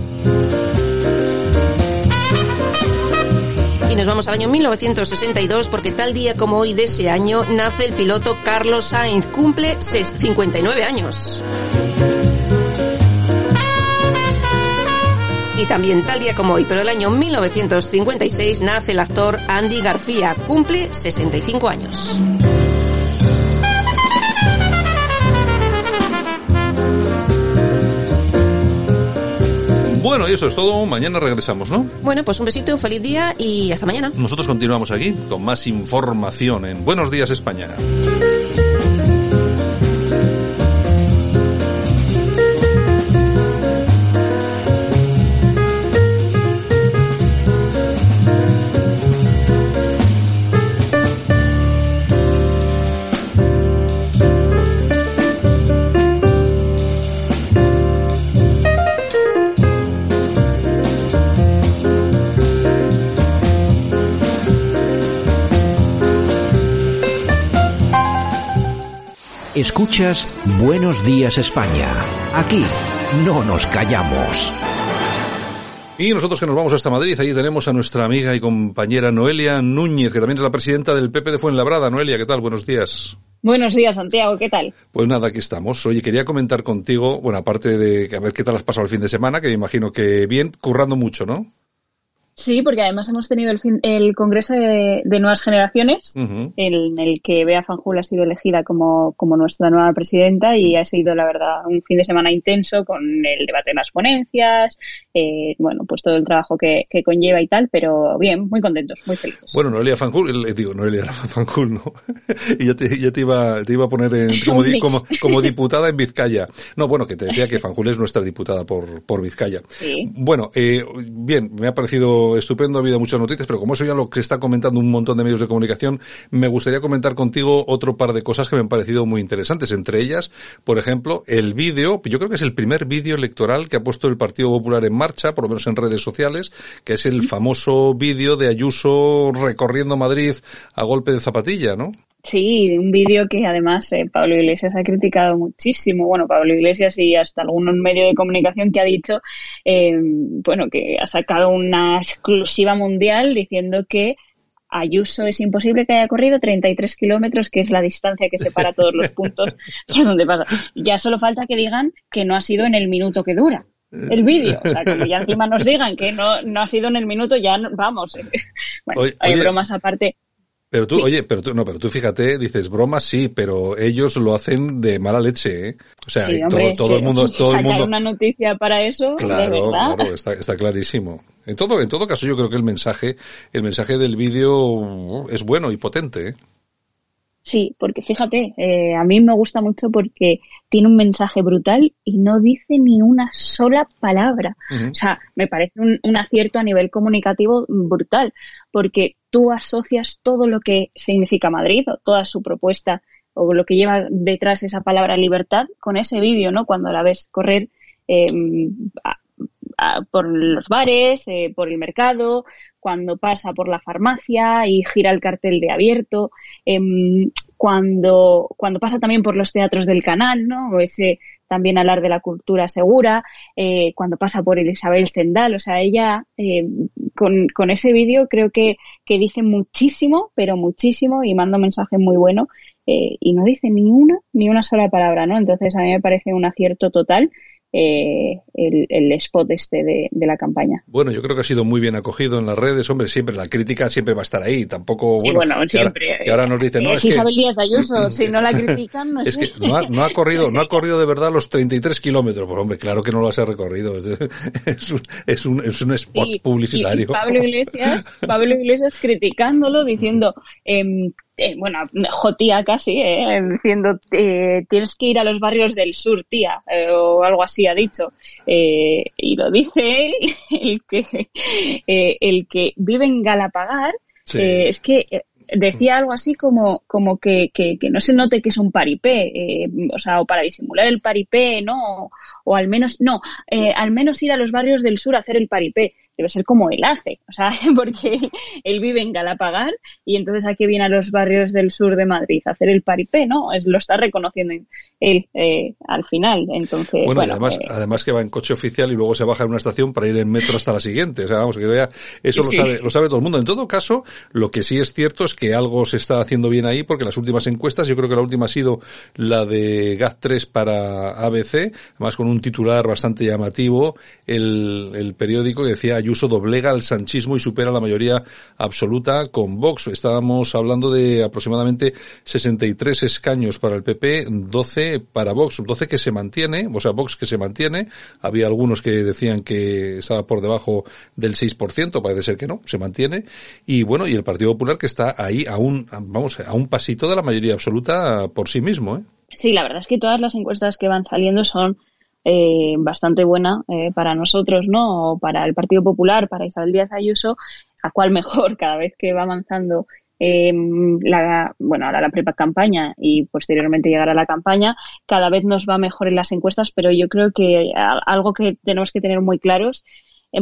Y nos vamos al año 1962 porque tal día como hoy de ese año nace el piloto Carlos Sainz, cumple ses- 59 años. Y también tal día como hoy, pero el año 1956 nace el actor Andy García, cumple 65 años. Bueno, y eso es todo. Mañana regresamos, ¿no? Bueno, pues un besito, un feliz día y hasta mañana. Nosotros continuamos aquí con más información en Buenos Días España. Escuchas Buenos Días España. Aquí no nos callamos. Y nosotros que nos vamos hasta Madrid, allí tenemos a nuestra amiga y compañera Noelia Núñez, que también es la presidenta del PP de Fuenlabrada. Noelia, ¿qué tal? Buenos días. Buenos días, Santiago, ¿qué tal? Pues nada, aquí estamos. Oye, quería comentar contigo, bueno, aparte de a ver qué tal has pasado el fin de semana, que me imagino que bien, currando mucho, ¿no? Sí, porque además hemos tenido el, el Congreso de, Nuevas Generaciones, en, el que Bea Fanjul ha sido elegida como, como nuestra nueva presidenta y ha sido, la verdad, un fin de semana intenso con el debate en las ponencias, eh, bueno, pues todo el trabajo que, conlleva y tal, pero bien, muy contentos, muy felices. Bueno, Noelia Fanjul, eh, digo, Noelia Fanjul, ¿no? y ya te, ya te, iba, te iba a poner en, como, como, como, diputada en Vizcaya. No, bueno, que te decía que Fanjul es nuestra diputada por, por Vizcaya. Sí. Bueno, eh, bien, me ha parecido estupendo, ha habido muchas noticias, pero como eso ya lo que está comentando un montón de medios de comunicación, me gustaría comentar contigo otro par de cosas que me han parecido muy interesantes. Entre ellas, por ejemplo, el vídeo, yo creo que es el primer vídeo electoral que ha puesto el Partido Popular en marcha, por lo menos en redes sociales, que es el famoso vídeo de Ayuso recorriendo Madrid a golpe de zapatilla, ¿no? Sí, un vídeo que además eh, Pablo Iglesias ha criticado muchísimo. Bueno, Pablo Iglesias y hasta algún medio de comunicación que ha dicho, eh, bueno, que ha sacado una exclusiva mundial diciendo que Ayuso es imposible que haya corrido 33 kilómetros, que es la distancia que separa todos los puntos por donde pasa. Ya solo falta que digan que no ha sido en el minuto que dura el vídeo. O sea, como ya encima nos digan que no, no ha sido en el minuto, ya vamos. Bueno, hay bromas aparte. Pero tú, oye, pero tú, no, pero tú fíjate, dices broma sí, pero ellos lo hacen de mala leche, ¿eh? O sea, todo, todo el mundo, todo el mundo. una noticia para eso, claro, claro, está, está clarísimo. En todo, en todo caso, yo creo que el mensaje, el mensaje del vídeo es bueno y potente, ¿eh? Sí, porque fíjate, eh, a mí me gusta mucho porque tiene un mensaje brutal y no dice ni una sola palabra. O sea, me parece un, un, acierto a nivel comunicativo brutal, porque tú asocias todo lo que significa Madrid o toda su propuesta o lo que lleva detrás esa palabra libertad con ese vídeo, ¿no? Cuando la ves correr eh, por los bares, eh, por el mercado, cuando pasa por la farmacia y gira el cartel de abierto, em, cuando, cuando pasa también por los teatros del canal, ¿no? O ese también hablar de la cultura segura, eh, cuando pasa por el Isabel Zendal, o sea, ella em, con, con, ese vídeo creo que, que dice muchísimo, pero muchísimo y manda un mensaje muy bueno eh, y no dice ni una, ni una sola palabra, ¿no? Entonces a mí me parece un acierto total eh, el, spot este de, la campaña. Bueno, yo creo que ha sido muy bien acogido en las redes. Hombre, siempre la crítica siempre va a estar ahí. Tampoco, bueno, siempre. Y ahora, nos dicen, no, es, Isabel Díaz Ayuso, si no la critican, no Es que no ha, corrido, no ha corrido de verdad los 33 kilómetros. Pues hombre, claro que no lo ha recorrido. Es un, es un, es un spot publicitario. Pablo Iglesias, Pablo Iglesias criticándolo, diciendo, eh, eh, bueno, jotía casi, eh, diciendo, eh, tienes que ir a los barrios del sur, tía, eh, o algo así ha dicho. Eh, y lo dice el que, el que vive en Galapagar, es que decía algo así como, como que, que, que, no se note que es un paripé, o sea, o para disimular el paripé, ¿no? O, o al menos, no, al menos ir a los barrios del sur a hacer el paripé debe ser como él hace, o sea, porque él vive en Galapagar y entonces aquí viene a los barrios del sur de Madrid a hacer el paripé, ¿no? Es, lo está reconociendo él eh, al final, entonces... Bueno, además, eh, además que va en coche oficial y luego se baja en una estación para ir en metro hasta la siguiente, o sea, vamos, que vea, eso lo, sabe, lo sabe todo el mundo. En todo caso, lo que sí es cierto es que algo se está haciendo bien ahí, porque las últimas encuestas, yo creo que la última ha sido la de GAT3 para ABC, además con un titular bastante llamativo, el, el periódico que decía Ayuso doblega al sanchismo y supera la mayoría absoluta con Vox. Estábamos hablando de aproximadamente 63 escaños para el PP, 12 para Vox, 12 que se mantiene, o sea, Vox que se mantiene. Había algunos que decían que estaba por debajo del 6%, parece ser que no, se mantiene. Y bueno, y el Partido Popular que está ahí a un, vamos, a un pasito de la mayoría absoluta por sí mismo, ¿eh? Sí, la verdad es que todas las encuestas que van saliendo son eh, bastante buena eh, para nosotros, ¿no? Para el Partido Popular, para Isabel Díaz Ayuso, a cual mejor cada vez que va avanzando eh, la, bueno, ahora la prepa campaña y posteriormente llegar a la campaña, cada vez nos va mejor en las encuestas, pero yo creo que algo que tenemos que tener muy claros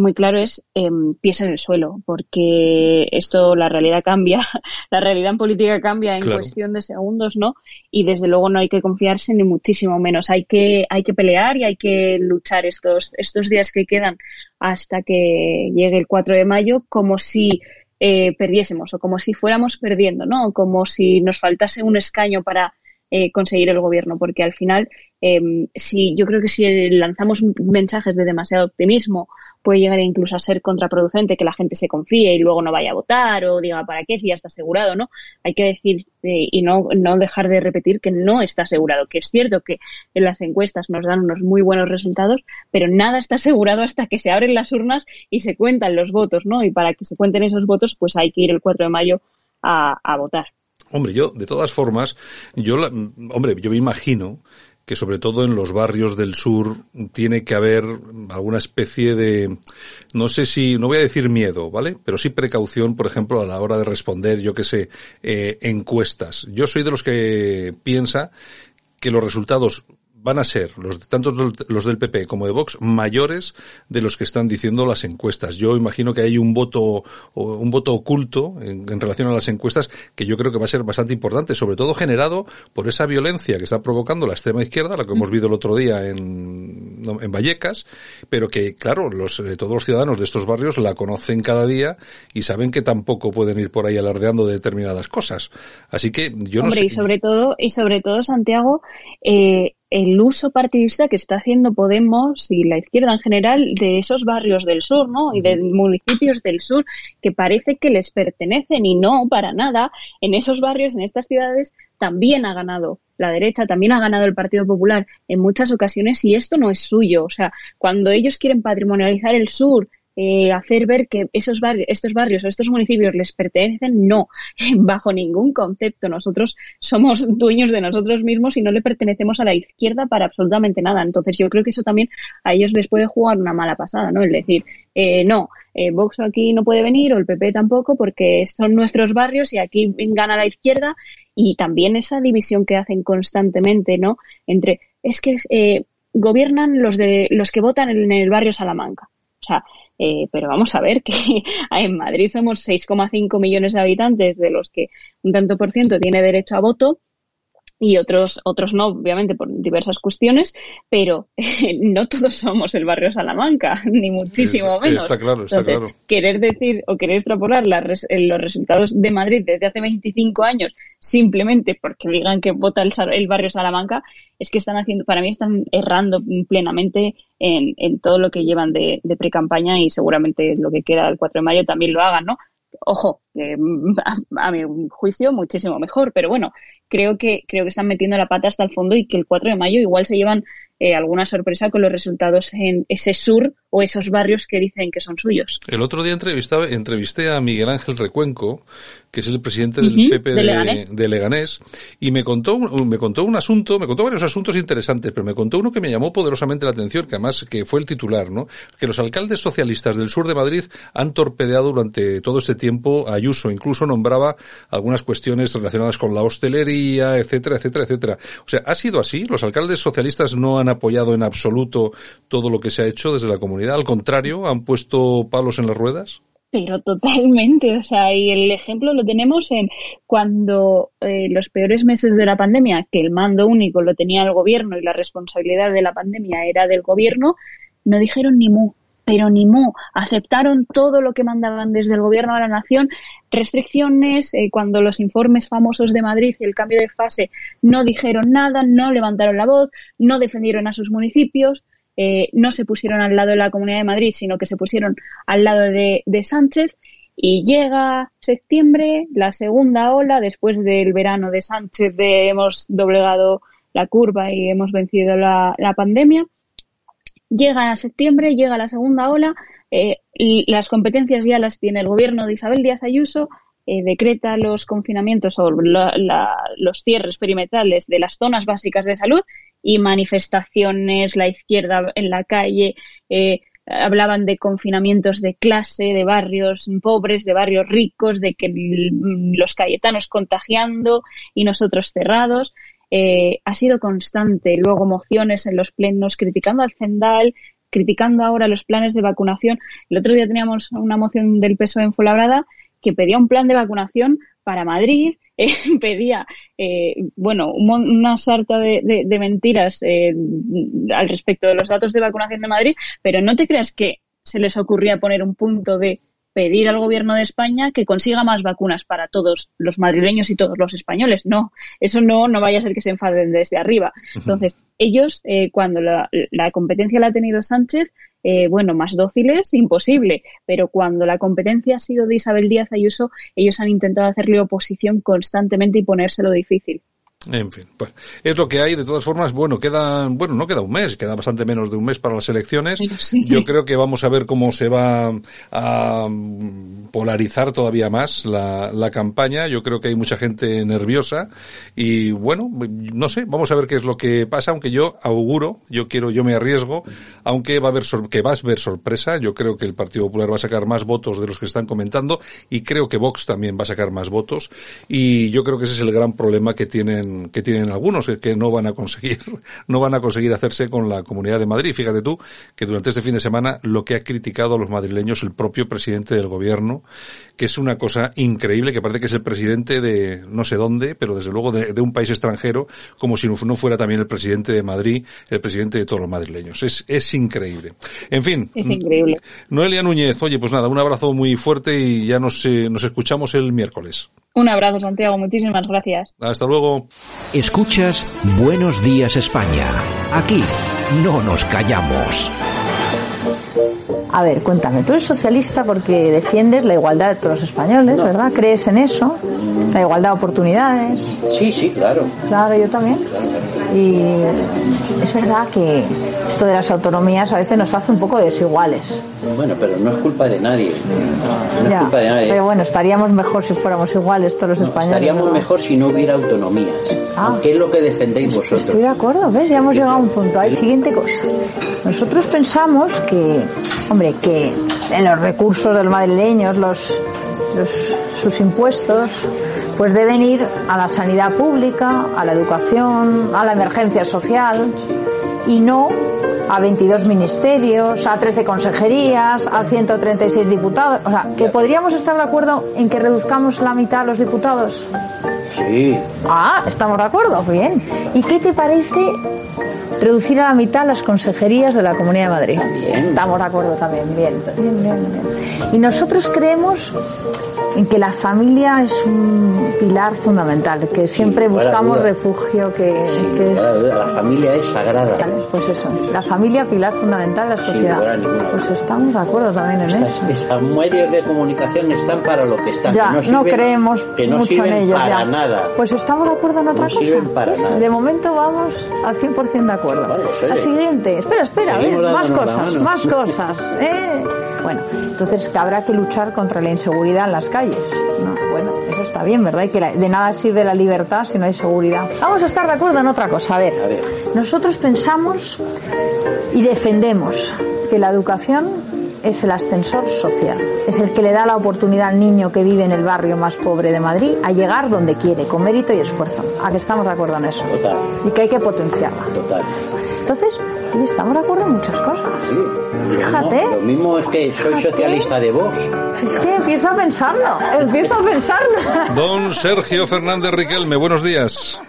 muy claro es eh, pies en el suelo, porque esto, la realidad cambia, la realidad política cambia en cuestión de segundos, ¿no? Y desde luego no hay que confiarse ni muchísimo menos. Hay que, hay que pelear y hay que luchar estos, estos días que quedan hasta que llegue el 4 de mayo como si eh, perdiésemos o como si fuéramos perdiendo, ¿no? Como si nos faltase un escaño para eh, conseguir el gobierno, porque al final, eh, si yo creo que si lanzamos mensajes de demasiado optimismo puede llegar incluso a ser contraproducente que la gente se confíe y luego no vaya a votar o diga para qué si ya está asegurado, ¿no? Hay que decir eh, y no, no dejar de repetir que no está asegurado, que es cierto que en las encuestas nos dan unos muy buenos resultados, pero nada está asegurado hasta que se abren las urnas y se cuentan los votos, ¿no? Y para que se cuenten esos votos, pues hay que ir el 4 de mayo a, a votar. Hombre, yo, de todas formas, yo, la, hombre, yo me imagino que sobre todo en los barrios del sur tiene que haber alguna especie de, no sé si, no voy a decir miedo, ¿vale? Pero sí precaución, por ejemplo, a la hora de responder, yo qué sé, eh, encuestas. Yo soy de los que piensa que los resultados van a ser los tanto los del PP como de Vox mayores de los que están diciendo las encuestas. Yo imagino que hay un voto un voto oculto en, relación a las encuestas que yo creo que va a ser bastante importante, sobre todo generado por esa violencia que está provocando la extrema izquierda, la que hemos visto el otro día en, en Vallecas, pero que claro, los eh, todos los ciudadanos de estos barrios la conocen cada día y saben que tampoco pueden ir por ahí alardeando de determinadas cosas. Así que yo no sé. y sobre todo y sobre todo Santiago eh, el uso partidista que está haciendo Podemos y la izquierda en general de esos barrios del sur, ¿no? Y de municipios del sur que parece que les pertenecen y no para nada. En esos barrios, en estas ciudades, también ha ganado la derecha, también ha ganado el Partido Popular en muchas ocasiones y esto no es suyo. O sea, cuando ellos quieren patrimonializar el sur eh, hacer ver que esos barrios, estos barrios o estos municipios les pertenecen, no, bajo ningún concepto. Nosotros somos dueños de nosotros mismos y no le pertenecemos a la izquierda para absolutamente nada. Entonces yo creo que eso también a ellos les puede jugar una mala pasada, ¿no? El decir, eh, no, eh, Vox aquí no puede venir o el PP tampoco porque son nuestros barrios y aquí gana la izquierda y también esa división que hacen constantemente, ¿no? Entre, es que eh, gobiernan los de los que votan en el barrio Salamanca. O sea, eh, pero vamos a ver que en Madrid somos 6,5 millones de habitantes, de los que un tanto por ciento tiene derecho a voto y otros otros no, obviamente por diversas cuestiones, pero no todos somos el barrio Salamanca, ni muchísimo menos. Está claro, está claro. Querer decir o querer extrapolar los resultados de Madrid desde hace 25 años simplemente porque digan que vota el, el, barrio Salamanca, es que están haciendo, para mí están errando plenamente en, en todo lo que llevan de, de pre-campaña y seguramente lo que queda el 4 de mayo también lo hagan, ¿no? Ojo, a, a, mi juicio muchísimo mejor, pero bueno, creo que creo que están metiendo la pata hasta el fondo y que el 4 de mayo igual se llevan eh, alguna sorpresa con los resultados en ese sur o esos barrios que dicen que son suyos. El otro día entrevisté a Miguel Ángel Recuenco, que es el presidente del PP de, de, Leganés. y me contó, un, me contó un asunto, me contó varios asuntos interesantes, pero me contó uno que me llamó poderosamente la atención, que además que fue el titular, ¿no? Que los alcaldes socialistas del sur de Madrid han torpedeado durante todo este tiempo a Ayuso, incluso nombraba algunas cuestiones relacionadas con la hostelería, etcétera, etcétera, etcétera. O sea, ¿ha sido así? ¿Los alcaldes socialistas no han apoyado en absoluto todo lo que se ha hecho desde la comunidad? Al contrario, ¿han puesto palos en las ruedas? Pero totalmente, o sea, y el ejemplo lo tenemos en cuando eh, los peores meses de la pandemia, que el mando único lo tenía el gobierno y la responsabilidad de la pandemia era del gobierno, no dijeron ni mu, pero ni mu, aceptaron todo lo que mandaban desde el gobierno a la nación, restricciones, eh, cuando los informes famosos de Madrid y el cambio de fase no dijeron nada, no levantaron la voz, no defendieron a sus municipios, eh, no se pusieron al lado de la Comunidad de Madrid, sino que se pusieron al lado de, de, Sánchez. Y llega septiembre, la segunda ola, después del verano de Sánchez, de hemos doblegado la curva y hemos vencido la, la pandemia. Llega septiembre, llega la segunda ola, eh, y las competencias ya las tiene el gobierno de Isabel Díaz Ayuso, eh, decreta los confinamientos o la, los cierres perimetrales de las zonas básicas de salud y manifestaciones, la izquierda en la calle, eh, hablaban de confinamientos de clase, de barrios pobres, de barrios ricos, de que los cayetanos contagiando y nosotros cerrados. Eh, ha sido constante. Luego mociones en los plenos criticando al Zendal, criticando ahora los planes de vacunación. El otro día teníamos una moción del PSOE en Fuenlabrada que pedía un plan de vacunación para Madrid, eh, pedía, eh, bueno, una sarta de, mentiras eh, al respecto de los datos de vacunación de Madrid, pero no te creas que se les ocurría poner un punto de pedir al gobierno de España que consiga más vacunas para todos los madrileños y todos los españoles. No, eso no, no vaya a ser que se enfaden desde arriba. Entonces, ellos, eh, cuando la, competencia la ha tenido Sánchez, eh, bueno, más dóciles, imposible. Pero cuando la competencia ha sido de Isabel Díaz Ayuso, ellos han intentado hacerle oposición constantemente y ponérselo difícil. En fin, pues es lo que hay. De todas formas, bueno, queda, bueno, no queda un mes, queda bastante menos de un mes para las elecciones. Yo creo que vamos a ver cómo se va a polarizar todavía más la, la campaña. Yo creo que hay mucha gente nerviosa y bueno, no sé, vamos a ver qué es lo que pasa, aunque yo auguro, yo quiero, yo me arriesgo, aunque va a haber, que va a haber sorpresa. Yo creo que el Partido Popular va a sacar más votos de los que están comentando y creo que Vox también va a sacar más votos y yo creo que ese es el gran problema que tienen que tienen algunos que no van a conseguir no van a conseguir hacerse con la Comunidad de Madrid. Fíjate tú que durante este fin de semana lo que ha criticado a los madrileños el propio presidente del gobierno, que es una cosa increíble, que parece que es el presidente de no sé dónde, pero desde luego de, un país extranjero, como si no fuera también el presidente de Madrid, el presidente de todos los madrileños. Es, es increíble. En fin. Es increíble. Noelia Núñez, oye, pues nada, un abrazo muy fuerte y ya nos, eh, nos escuchamos el miércoles. Un abrazo, Santiago. Muchísimas gracias. Hasta luego. Escuchas Buenos Días España. Aquí no nos callamos. A ver, cuéntame, tú eres socialista porque defiendes la igualdad de todos los españoles, ¿verdad? ¿Crees en eso? La igualdad de oportunidades. Sí, sí, claro. Claro, yo también. Y es verdad que esto de las autonomías a veces nos hace un poco desiguales. Bueno, pero no es culpa de nadie. No es culpa de nadie. Pero bueno, estaríamos mejor si fuéramos iguales todos los españoles. Estaríamos mejor si no hubiera autonomías. Ah. ¿Qué es lo que defendéis vosotros? Estoy de acuerdo, ¿ves? Ya hemos llegado a un punto. Hay siguiente cosa. Nosotros pensamos que, hombre, que en los recursos de los madrileños, los, sus impuestos, pues deben ir a la sanidad pública, a la educación, a la emergencia social y no a 22 ministerios, a 13 consejerías, a 136 diputados. O sea, que podríamos estar de acuerdo en que reduzcamos la mitad a los diputados. Sí. Ah, estamos de acuerdo, bien. ¿Y qué te parece reducir a la mitad las consejerías de la Comunidad de Madrid? Bien. Estamos de acuerdo también, bien. Bien, bien, bien. Y nosotros creemos en que la familia es un pilar fundamental, que siempre buscamos refugio, que, la familia es sagrada. Pues eso, la familia pilar fundamental de la sociedad. pues estamos de acuerdo también en eso. Estos medios de comunicación están para lo que están. Ya, no, creemos que no mucho en ellos. Para nada. Pues estamos de acuerdo en otra no Sirven para nada. De momento vamos al 100% de acuerdo. la siguiente, espera, espera, más cosas, más cosas. ¿eh? Bueno, entonces habrá que luchar contra la inseguridad en las calles. bueno, eso está bien, ¿verdad? Y que de nada sirve la libertad si no hay seguridad. Vamos a estar de acuerdo en otra cosa. A ver, nosotros pensamos y defendemos que la educación es el ascensor social. Es el que le da la oportunidad al niño que vive en el barrio más pobre de Madrid a llegar donde quiere, con mérito y esfuerzo. ¿A que estamos de acuerdo en eso? Total. Y que hay que potenciarla. Total. Entonces, estamos de acuerdo en muchas cosas. Sí. Fíjate. Lo mismo, es que soy socialista de vos. Es que empiezo a pensarlo, empiezo a pensarlo. Don Sergio Fernández Riquelme, buenos días.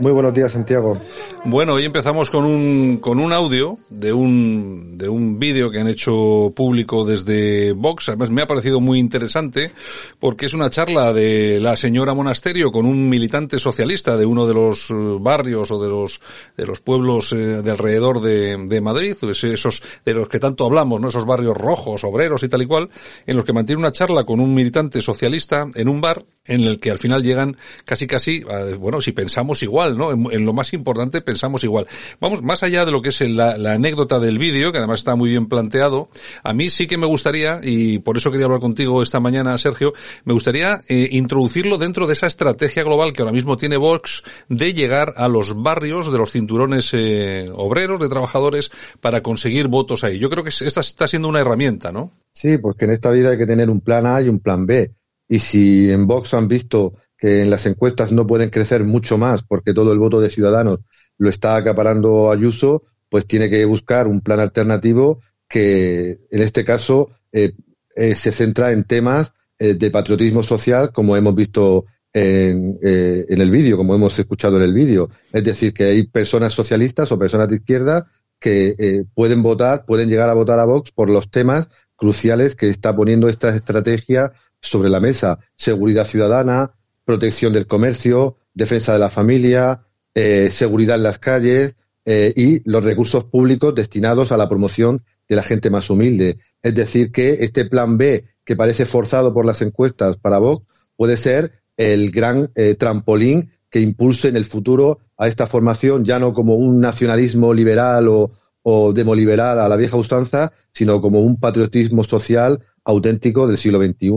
Muy buenos días, Santiago. Bueno, hoy empezamos con un, con un audio de un, de un vídeo que han hecho público desde Vox. Además, me ha parecido muy interesante porque es una charla de la señora Monasterio con un militante socialista de uno de los barrios o de los, de los pueblos eh, de alrededor de, de Madrid, pues esos de los que tanto hablamos, ¿no? Esos barrios rojos, obreros y tal y cual, en los que mantiene una charla con un militante socialista en un bar en el que al final llegan casi casi, bueno, si pensamos igual, en, lo más importante pensamos igual. Vamos, más allá de lo que es la, anécdota del vídeo, que además está muy bien planteado, a mí sí que me gustaría, y por eso quería hablar contigo esta mañana, Sergio, me gustaría eh, introducirlo dentro de esa estrategia global que ahora mismo tiene Vox de llegar a los barrios de los cinturones eh, obreros, de trabajadores, para conseguir votos ahí. Yo creo que esta está siendo una herramienta, ¿no? Sí, porque en esta vida hay que tener un plan A y un plan B. Y si en Vox han visto que en las encuestas no pueden crecer mucho más porque todo el voto de Ciudadanos lo está acaparando Ayuso, pues tiene que buscar un plan alternativo que, en este caso, eh, eh, se centra en temas eh, de patriotismo social, como hemos visto en, en el vídeo, como hemos escuchado en el vídeo. Es decir, que hay personas socialistas o personas de izquierda que pueden votar, pueden llegar a votar a Vox por los temas cruciales que está poniendo esta estrategia sobre la mesa. Seguridad ciudadana, protección del comercio, defensa de la familia, seguridad en las calles, eh, y los recursos públicos destinados a la promoción de la gente más humilde. Es decir, que este plan B, que parece forzado por las encuestas para Vox, puede ser el gran eh, trampolín que impulse en el futuro a esta formación, ya no como un nacionalismo liberal o, o demoliberal a la vieja usanza, sino como un patriotismo social auténtico del siglo XXI.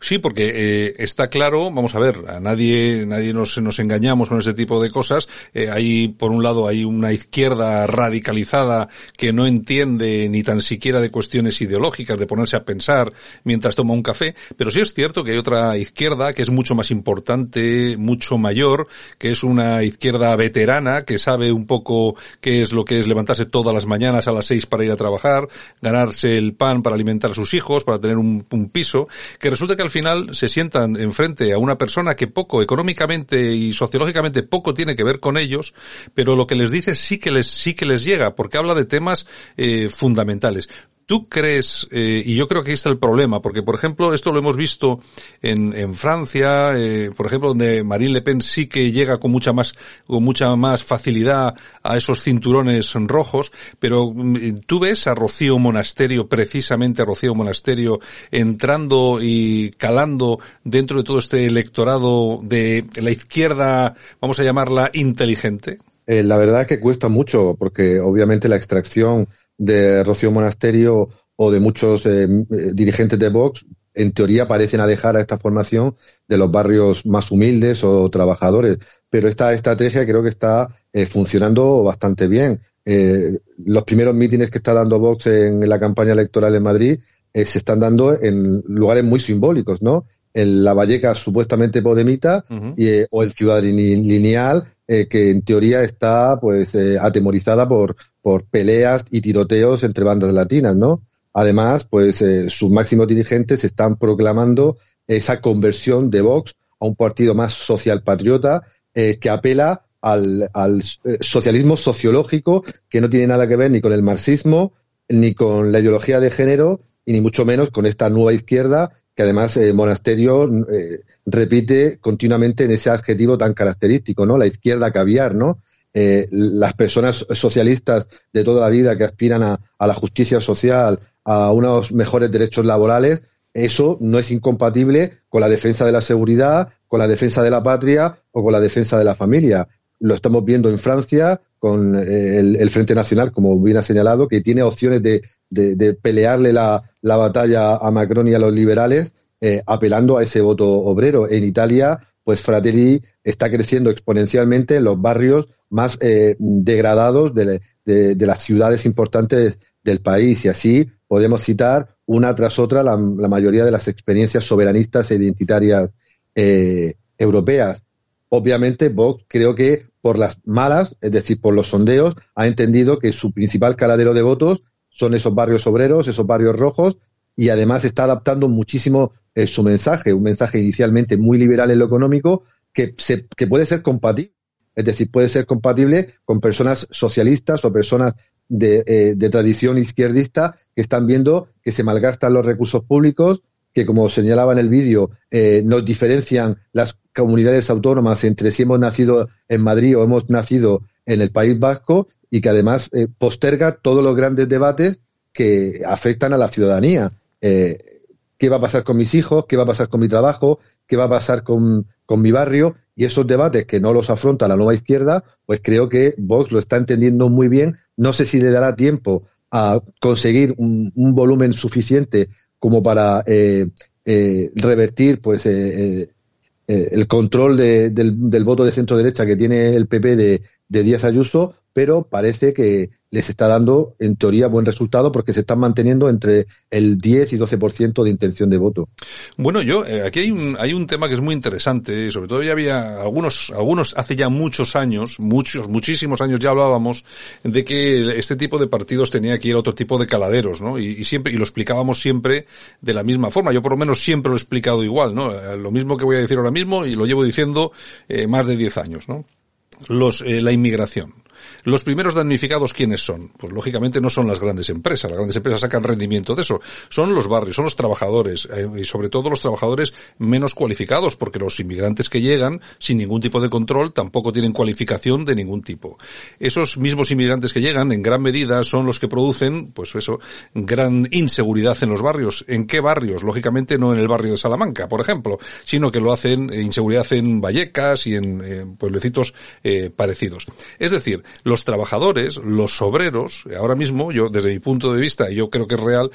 Sí, porque eh, está claro, vamos a ver, a nadie, nadie nos, nos engañamos con este tipo de cosas. Eh, hay, por un lado, hay una izquierda radicalizada que no entiende ni tan siquiera de cuestiones ideológicas, de ponerse a pensar mientras toma un café, pero sí es cierto que hay otra izquierda que es mucho más importante, mucho mayor, que es una izquierda veterana que sabe un poco qué es lo que es levantarse todas las mañanas a las seis para ir a trabajar, ganarse el pan para alimentar a sus hijos, para tener un, piso, que resulta que al final se sientan enfrente a una persona que poco económicamente y sociológicamente poco tiene que ver con ellos, pero lo que les dice sí que les, sí que les llega, porque habla de temas eh, fundamentales. ¿Tú crees, eh, y yo creo que ahí está el problema, porque por ejemplo esto lo hemos visto en, Francia, eh, por ejemplo donde Marine Le Pen sí que llega con mucha más, con mucha más facilidad a esos cinturones rojos, pero mm, tú ves a Rocío Monasterio, precisamente a Rocío Monasterio, entrando y calando dentro de todo este electorado de la izquierda, vamos a llamarla inteligente. Eh, la verdad es que cuesta mucho, porque obviamente la extracción de Rocío Monasterio o de muchos eh, eh, dirigentes de Vox, en teoría parecen alejar a esta formación de los barrios más humildes o trabajadores. Pero esta estrategia creo que está eh, funcionando bastante bien. los primeros mítines que está dando Vox en, la campaña electoral en Madrid se están dando en lugares muy simbólicos, ¿no? En la Valleca supuestamente podemita y, o el Ciudad Lineal, que en teoría está pues atemorizada por, por peleas y tiroteos entre bandas latinas, ¿no? Además, pues eh, sus máximos dirigentes están proclamando esa conversión de Vox a un partido más social patriota eh, que apela al, eh, socialismo sociológico que no tiene nada que ver ni con el marxismo ni con la ideología de género y ni mucho menos con esta nueva izquierda que además Monasterio repite continuamente en ese adjetivo tan característico, ¿no? La izquierda caviar, ¿no? Eh, las personas socialistas de toda la vida que aspiran a, la justicia social, a unos mejores derechos laborales, eso no es incompatible con la defensa de la seguridad, con la defensa de la patria o con la defensa de la familia. Lo estamos viendo en Francia con eh, el, Frente Nacional, como bien ha señalado, que tiene opciones de, pelearle la, batalla a Macron y a los liberales, eh, apelando a ese voto obrero. En Italia, pues Fratelli está creciendo exponencialmente en los barrios más eh, degradados de, las ciudades importantes del país y así podemos citar una tras otra la, mayoría de las experiencias soberanistas e identitarias eh, europeas. Obviamente, Vox creo que por las malas, es decir, por los sondeos, ha entendido que su principal caladero de votos son esos barrios obreros, esos barrios rojos, y además está adaptando muchísimo eh, su mensaje, un mensaje inicialmente muy liberal en lo económico, que, se, que puede ser compatible es decir, puede ser compatible con personas socialistas o personas de, eh, tradición izquierdista que están viendo que se malgastan los recursos públicos, que como señalaba en el vídeo, eh, nos diferencian las comunidades autónomas entre si hemos nacido en Madrid o hemos nacido en el País Vasco y que además posterga todos los grandes debates que afectan a la ciudadanía. ¿Qué va a pasar con mis hijos? ¿Qué va a pasar con mi trabajo? ¿Qué va a pasar con, con mi barrio? y esos debates que no los afronta la nueva izquierda, pues creo que Vox lo está entendiendo muy bien. No sé si le dará tiempo a conseguir un, volumen suficiente como para eh, eh, revertir pues eh, el control del, voto de centro derecha que tiene el PP de, de Díaz Ayuso, pero parece que les está dando, en teoría, buen resultado porque se están manteniendo entre el 10 y 12% de intención de voto. Bueno, yo, eh, aquí hay un, hay un tema que es muy interesante, sobre todo ya había algunos, algunos hace ya muchos años, muchos, muchísimos años ya hablábamos de que este tipo de partidos tenía que ir a otro tipo de caladeros, ¿no? Y, siempre, y lo explicábamos siempre de la misma forma. Yo por lo menos siempre lo he explicado igual, ¿no? Eh, lo mismo que voy a decir ahora mismo y lo llevo diciendo eh, más de 10 años, ¿no? Los, la inmigración. Los primeros damnificados, ¿quiénes son? Pues lógicamente no son las grandes empresas. Las grandes empresas sacan rendimiento de eso. Son los barrios, son los trabajadores, eh, y sobre todo los trabajadores menos cualificados, porque los inmigrantes que llegan sin ningún tipo de control tampoco tienen cualificación de ningún tipo. Esos mismos inmigrantes que llegan, en gran medida, son los que producen, pues eso, gran inseguridad en los barrios. ¿En qué barrios? Lógicamente no en el barrio de Salamanca, por ejemplo, sino que lo hacen eh, inseguridad en Vallecas y en pueblecitos eh, parecidos. Es decir, los trabajadores, los obreros, ahora mismo, yo desde mi punto de vista, y yo creo que es real,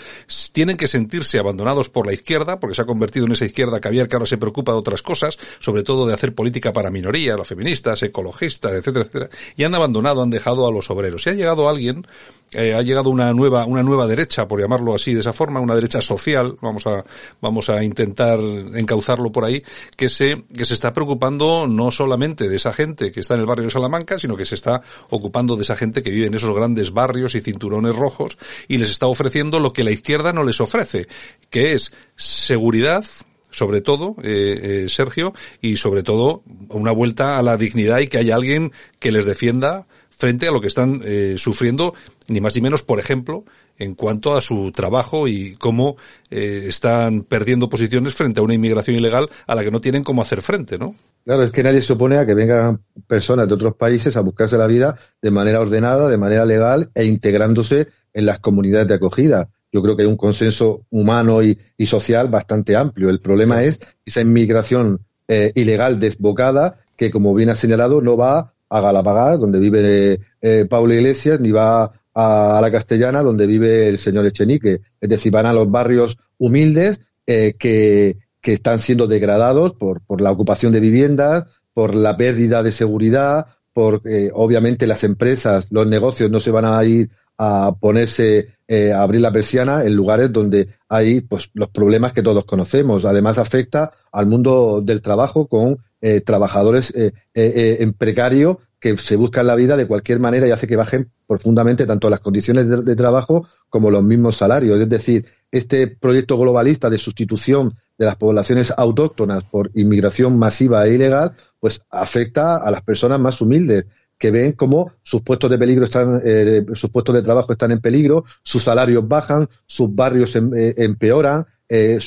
tienen que sentirse abandonados por la izquierda, porque se ha convertido en esa izquierda caviar que ahora se preocupa de otras cosas, sobre todo de hacer política para minorías, las feministas, ecologistas, etcétera, etcétera, y han abandonado, han dejado a los obreros. Y ha llegado alguien, eh, ha llegado una nueva, una nueva derecha, por llamarlo así de esa forma, una derecha social, vamos a, vamos a intentar encauzarlo por ahí, que se, que se está preocupando no solamente de esa gente que está en el barrio de Salamanca, sino que se está ocupando de esa gente que vive en esos grandes barrios y cinturones rojos y les está ofreciendo lo que la izquierda no les ofrece, que es seguridad, sobre todo, eh, eh, Sergio, y sobre todo una vuelta a la dignidad y que haya alguien que les defienda frente a lo que están eh, sufriendo, ni más ni menos, por ejemplo, en cuanto a su trabajo y cómo están perdiendo posiciones frente a una inmigración ilegal a la que no tienen cómo hacer frente, ¿no? Claro, es que nadie se opone a que vengan personas de otros países a buscarse la vida de manera ordenada, de manera legal e integrándose en las comunidades de acogida. Yo creo que hay un consenso humano y, social bastante amplio. El problema es esa inmigración eh, ilegal desbocada que, como bien ha señalado, no va a Galapagar, donde vive eh, Pablo Iglesias, ni va a, la Castellana, donde vive el señor Echenique. Es decir, van a los barrios humildes eh, que, que están siendo degradados por, por la ocupación de viviendas, por la pérdida de seguridad, porque obviamente las empresas, los negocios no se van a ir a ponerse eh, a abrir la persiana en lugares donde hay pues los problemas que todos conocemos. Además afecta al mundo del trabajo con eh, trabajadores eh, en precario que se buscan la vida de cualquier manera y hace que bajen profundamente tanto las condiciones de, trabajo como los mismos salarios. Es decir, este proyecto globalista de sustitución de las poblaciones autóctonas por inmigración masiva e ilegal, pues afecta a las personas más humildes que ven cómo sus puestos de peligro están, eh, sus puestos de trabajo están en peligro, sus salarios bajan, sus barrios em, eh, empeoran, eh,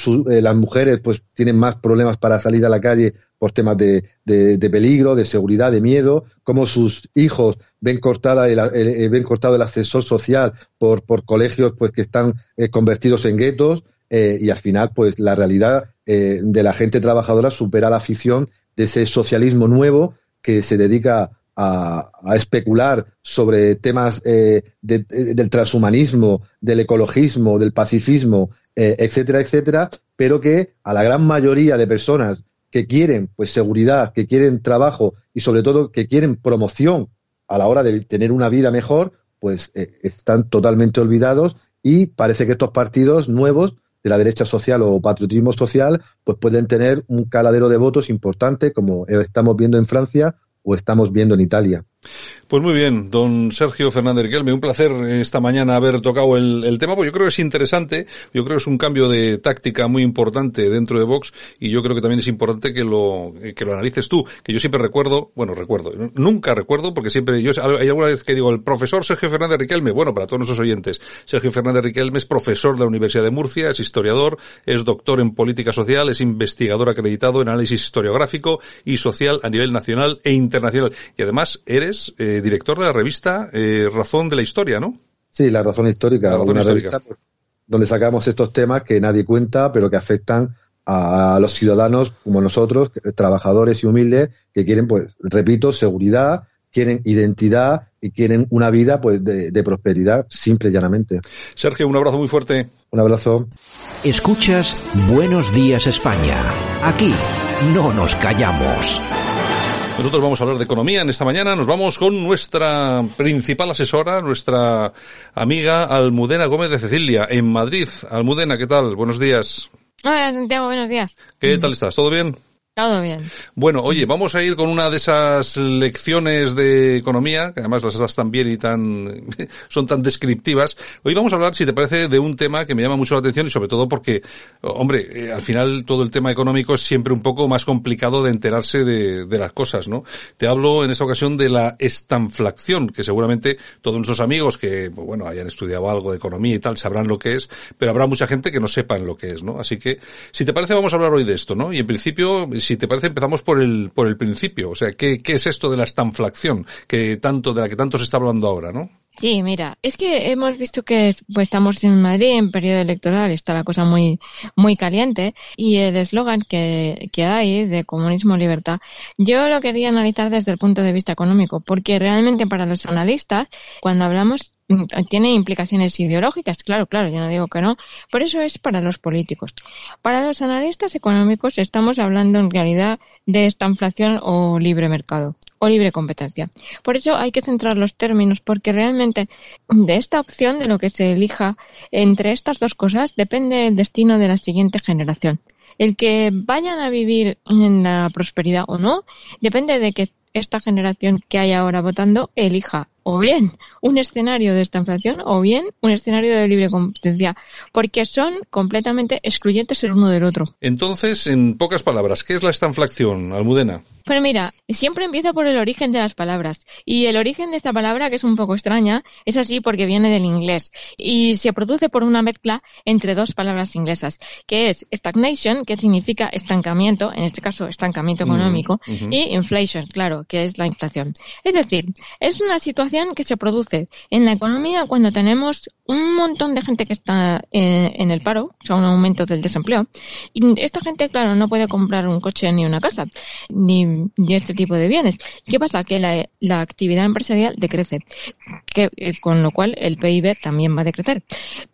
las mujeres pues tienen más problemas para salir a la calle por temas de, de, peligro, de seguridad, de miedo, como sus hijos ven cortada el, eh, ven cortado el ascensor social por, por colegios pues que están eh, convertidos en guetos. Eh, y al final pues la realidad de la gente trabajadora supera la afición de ese socialismo nuevo que se dedica a, a especular sobre temas del transhumanismo, del ecologismo, del pacifismo, etcétera, etcétera, pero que a la gran mayoría de personas que quieren pues seguridad, que quieren trabajo y sobre todo que quieren promoción a la hora de tener una vida mejor, pues eh, están totalmente olvidados y parece que estos partidos nuevos de la derecha social o patriotismo social pues pueden tener un caladero de votos importante como estamos viendo en Francia o estamos viendo en Italia. Pues muy bien, don Sergio Fernández Riquelme, un placer esta mañana haber tocado el, tema, porque yo creo que es interesante, yo creo que es un cambio de táctica muy importante dentro de Vox y yo creo que también es importante que lo, que lo analices tú, que yo siempre recuerdo, bueno, recuerdo, nunca recuerdo, porque siempre yo, hay alguna vez que digo el profesor Sergio Fernández Riquelme, bueno, para todos nuestros oyentes, Sergio Fernández Riquelme es profesor de la Universidad de Murcia, es historiador, es doctor en política social, es investigador acreditado en análisis historiográfico y social a nivel nacional e internacional. Y además eres, eh, director de la revista eh, Razón de la Historia, ¿no? Sí, La Razón Histórica, una revista donde sacamos estos temas que nadie cuenta, pero que afectan a los ciudadanos como nosotros, trabajadores y humildes, que quieren, pues, repito, seguridad, quieren identidad y quieren una vida pues de, de, prosperidad, simple y llanamente. Sergio, un abrazo muy fuerte. Un abrazo. Escuchas Buenos Días España. Aquí no nos callamos. Nosotros vamos a hablar de economía en esta mañana. Nos vamos con nuestra principal asesora, nuestra amiga Almudena Gómez de Cecilia, en Madrid. Almudena, ¿qué tal? Buenos días. Hola, Santiago, buenos días. ¿Qué tal estás? ¿Todo bien? Bueno, oye, vamos a ir con una de esas lecciones de economía, que además las das tan bien y tan, son tan descriptivas. Hoy vamos a hablar, si te parece, de un tema que me llama mucho la atención y sobre todo porque, hombre, eh, al final todo el tema económico es siempre un poco más complicado de enterarse de, de las cosas, ¿no? Te hablo en esta ocasión de la estanflación, que seguramente todos nuestros amigos que, pues bueno, hayan estudiado algo de economía y tal sabrán lo que es, pero habrá mucha gente que no sepan lo que es, ¿no? Así que, si te parece, vamos a hablar hoy de esto, ¿no? Y en principio, si te parece, empezamos por el, por el principio. O sea, ¿qué, qué es esto de la estanflación? Que tanto, de la que tanto se está hablando ahora, ¿no? Sí, mira, es que hemos visto que pues, estamos en Madrid en periodo electoral, está la cosa muy, muy caliente y el eslogan que, que hay de comunismo libertad, yo lo quería analizar desde el punto de vista económico, porque realmente para los analistas, cuando hablamos tiene implicaciones ideológicas, claro, claro, yo no digo que no, por eso es para los políticos. Para los analistas económicos estamos hablando en realidad de esta inflación o libre mercado o libre competencia. Por eso hay que centrar los términos porque realmente de esta opción, de lo que se elija entre estas dos cosas, depende el destino de la siguiente generación. El que vayan a vivir en la prosperidad o no, depende de que esta generación que hay ahora votando elija o bien un escenario de esta inflación o bien un escenario de libre competencia, porque son completamente excluyentes el uno del otro. Entonces, en pocas palabras, ¿qué es la estanflación, Almudena? Pero mira, siempre empieza por el origen de las palabras. Y el origen de esta palabra, que es un poco extraña, es así porque viene del inglés. Y se produce por una mezcla entre dos palabras inglesas, que es stagnation, que significa estancamiento, en este caso estancamiento económico, y inflation, claro, que es la inflación. Es decir, es una situación que se produce en la economía cuando tenemos un montón de gente que está eh, en el paro, o sea, un aumento del desempleo. Y esta gente, claro, no puede comprar un coche ni una casa, ni este tipo de bienes. ¿Qué pasa? Que la, actividad empresarial decrece, eh, con lo cual el PIB también va a decrecer.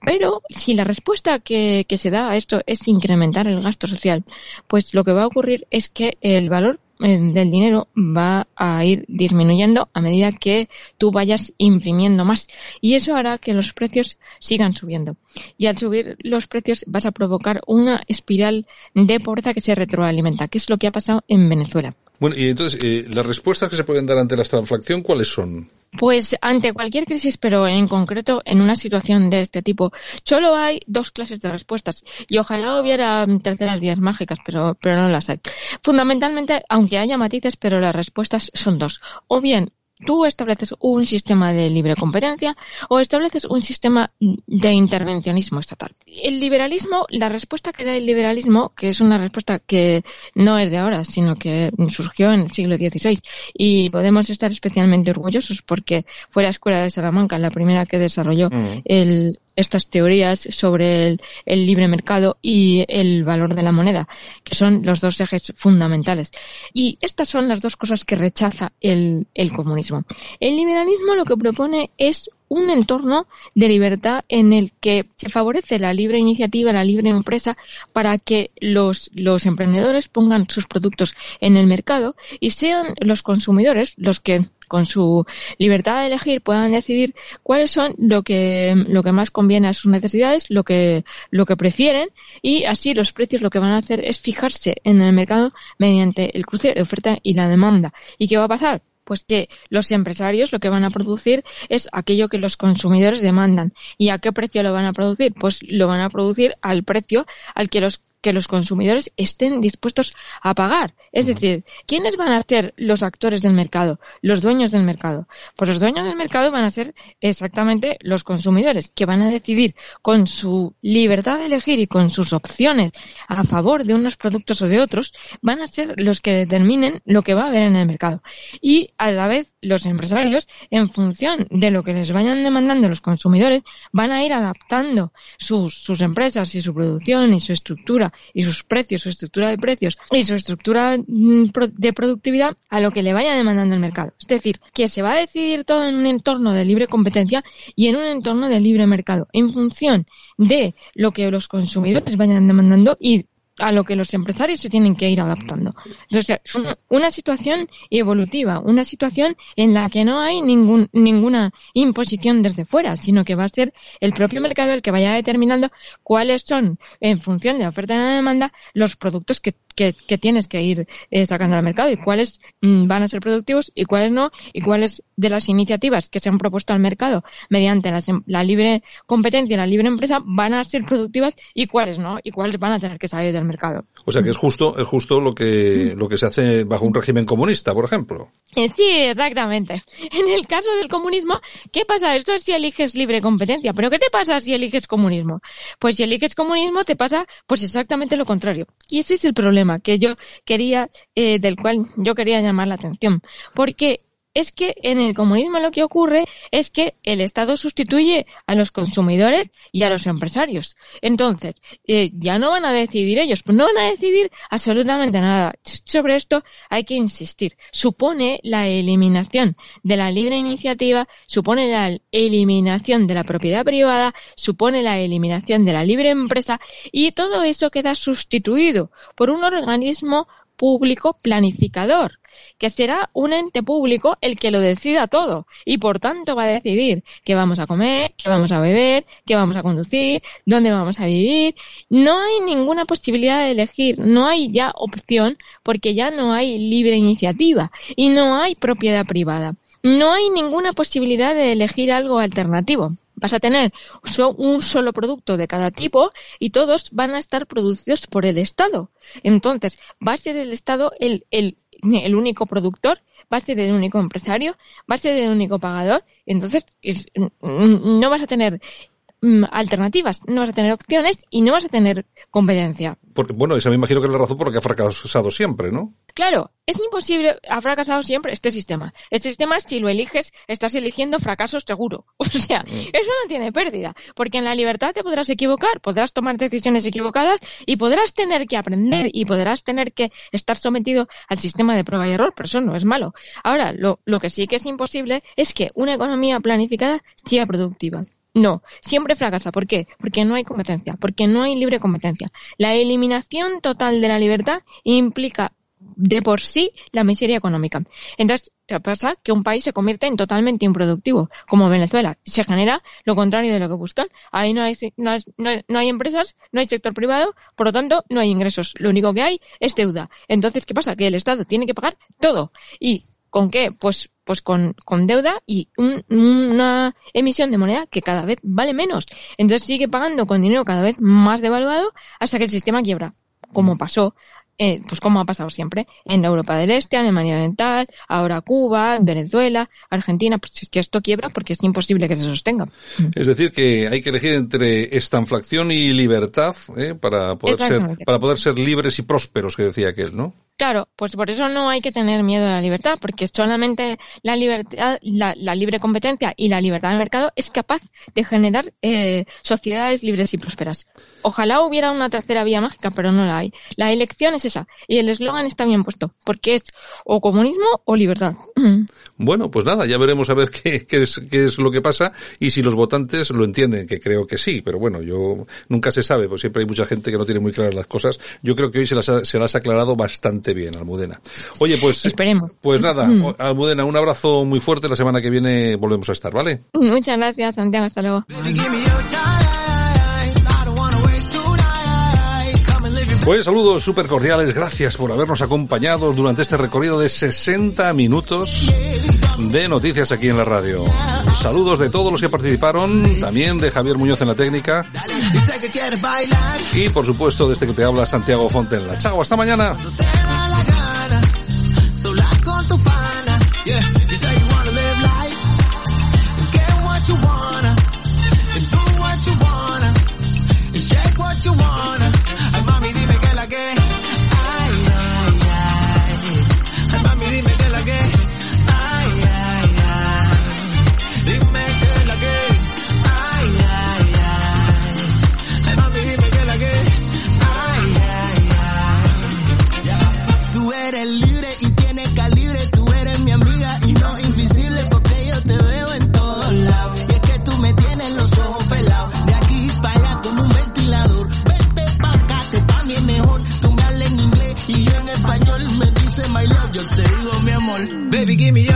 Pero si la respuesta que, se da a esto es incrementar el gasto social, pues lo que va a ocurrir es que el valor del dinero va a ir disminuyendo a medida que tú vayas imprimiendo más. Y eso hará que los precios sigan subiendo. Y al subir los precios vas a provocar una espiral de pobreza que se retroalimenta que es lo que ha pasado en Venezuela. Bueno, y entonces, eh, ¿las respuestas que se pueden dar ante la estanflación cuáles son? Pues ante cualquier crisis, pero en concreto en una situación de este tipo, solo hay dos clases de respuestas y ojalá hubiera terceras vías mágicas, pero, pero no las hay. Fundamentalmente, aunque haya matices, pero las respuestas son dos. O bien tú estableces un sistema de libre competencia o estableces un sistema de intervencionismo estatal. El liberalismo, la respuesta que da el liberalismo, que es una respuesta que no es de ahora, sino que surgió en el siglo XVI y podemos estar especialmente orgullosos porque fue la Escuela de Salamanca la primera que desarrolló mm. el, estas teorías sobre el, libre mercado y el valor de la moneda, que son los dos ejes fundamentales. Y estas son las dos cosas que rechaza el, el comunismo. El liberalismo lo que propone es un entorno de libertad en el que se favorece la libre iniciativa, la libre empresa, para que los, los emprendedores pongan sus productos en el mercado y sean los consumidores los que con su libertad de elegir puedan decidir cuáles son lo que, lo que más conviene a sus necesidades, lo que, lo que prefieren y así los precios lo que van a hacer es fijarse en el mercado mediante el cruce de oferta y la demanda. ¿Y qué va a pasar? Pues que los empresarios lo que van a producir es aquello que los consumidores demandan. ¿Y a qué precio lo van a producir? Pues lo van a producir al precio al que los que los consumidores estén dispuestos a pagar. Es decir, ¿quiénes van a ser los actores del mercado? Los dueños del mercado. Pues los dueños del mercado van a ser exactamente los consumidores, que van a decidir con su libertad de elegir y con sus opciones a favor de unos productos o de otros, van a ser los que determinen lo que va a haber en el mercado. Y a la vez los empresarios, en función de lo que les vayan demandando los consumidores, van a ir adaptando sus, sus empresas y su producción y su estructura y sus precios, su estructura de precios y su estructura mm, de productividad a lo que le vaya demandando el mercado. Es decir, que se va a decidir todo en un entorno de libre competencia y en un entorno de libre mercado, en función de lo que los consumidores vayan demandando y a lo que los empresarios se tienen que ir adaptando. Entonces, es una, situación evolutiva, una situación en la que no hay ningún, ninguna imposición desde fuera, sino que va a ser el propio mercado el que vaya determinando cuáles son, en función de la oferta y la demanda, los productos que, que, tienes que ir eh, sacando al mercado y cuáles mm, van a ser productivos y cuáles no, y cuáles de las iniciativas que se han propuesto al mercado mediante la, la libre competencia y la libre empresa van a ser productivas y cuáles no, y cuáles van a tener que salir del mercado. O sea que es justo, es justo lo que, lo que se hace bajo un régimen comunista, por ejemplo. Eh, sí, exactamente. En el caso del comunismo, ¿qué pasa? Esto es si eliges libre competencia, pero ¿qué te pasa si eliges comunismo? Pues si eliges comunismo te pasa pues exactamente lo contrario. Y ese es el problema que yo quería, eh, del cual yo quería llamar la atención. Porque es que en el comunismo lo que ocurre es que el Estado sustituye a los consumidores y a los empresarios. Entonces, eh, ya no van a decidir ellos, pues no van a decidir absolutamente nada. Sobre esto hay que insistir. Supone la eliminación de la libre iniciativa, supone la eliminación de la propiedad privada, supone la eliminación de la libre empresa y todo eso queda sustituido por un organismo público planificador que será un ente público el que lo decida todo y por tanto va a decidir qué vamos a comer, qué vamos a beber, qué vamos a conducir, dónde vamos a vivir. No hay ninguna posibilidad de elegir, no hay ya opción porque ya no hay libre iniciativa y no hay propiedad privada. No hay ninguna posibilidad de elegir algo alternativo vas a tener un solo producto de cada tipo y todos van a estar producidos por el Estado. Entonces, va a ser el Estado el, el, el único productor, va a ser el único empresario, va a ser el único pagador, entonces no vas a tener mm, alternativas, no vas a tener opciones y no vas a tener competencia. Porque, bueno, esa me imagino que es la razón por la que ha fracasado siempre, ¿no? Claro, es imposible, ha fracasado siempre este sistema. Este sistema, si lo eliges, estás eligiendo fracaso seguro. O sea, mm. eso no tiene pérdida, porque en la libertad te podrás equivocar, podrás tomar decisiones equivocadas y podrás tener que aprender y podrás tener que estar sometido al sistema de prueba y error, pero eso no es malo. Ahora, lo, lo que sí que es imposible es que una economía planificada sea productiva. No, siempre fracasa. ¿Por qué? Porque no hay competencia, porque no hay libre competencia. La eliminación total de la libertad implica de por sí la miseria económica. Entonces, te pasa que un país se convierte en totalmente improductivo, como Venezuela. Se genera lo contrario de lo que buscan. Ahí no hay, no, hay, no hay empresas, no hay sector privado, por lo tanto, no hay ingresos. Lo único que hay es deuda. Entonces, ¿qué pasa? Que el Estado tiene que pagar todo. Y ¿Con qué? Pues, pues con, con deuda y una emisión de moneda que cada vez vale menos. Entonces sigue pagando con dinero cada vez más devaluado hasta que el sistema quiebra, como pasó eh, pues como ha pasado siempre, en Europa del Este, Alemania Oriental, ahora Cuba, Venezuela, Argentina, pues es que esto quiebra porque es imposible que se sostenga. Es decir, que hay que elegir entre estanflación y libertad ¿eh? para, poder ser, para poder ser libres y prósperos, que decía aquel, ¿no? Claro, pues por eso no hay que tener miedo a la libertad, porque solamente la libertad, la, libre competencia y la libertad de mercado es capaz de generar eh, sociedades libres y prósperas. Ojalá hubiera una tercera vía mágica, pero no la hay. La elección es esa, y el eslogan está bien puesto, porque es o comunismo o libertad. Bueno, pues nada, ya veremos a ver qué, es, qué es lo que pasa y si los votantes lo entienden, que creo que sí, pero bueno, yo nunca se sabe, pues siempre hay mucha gente que no tiene muy claras las cosas. Yo creo que hoy se las se las ha aclarado bastante bien, Almudena. Oye, pues. Esperemos. Pues nada, mm. Almudena, un abrazo muy fuerte. La semana que viene volvemos a estar, ¿vale? Muchas gracias, Santiago. Hasta luego. Pues saludos súper cordiales, gracias por habernos acompañado durante este recorrido de 60 minutos de noticias aquí en la radio. Saludos de todos los que participaron, también de Javier Muñoz en la técnica y por supuesto de este que te habla Santiago Fontenla. Chao, hasta mañana. Baby, give me your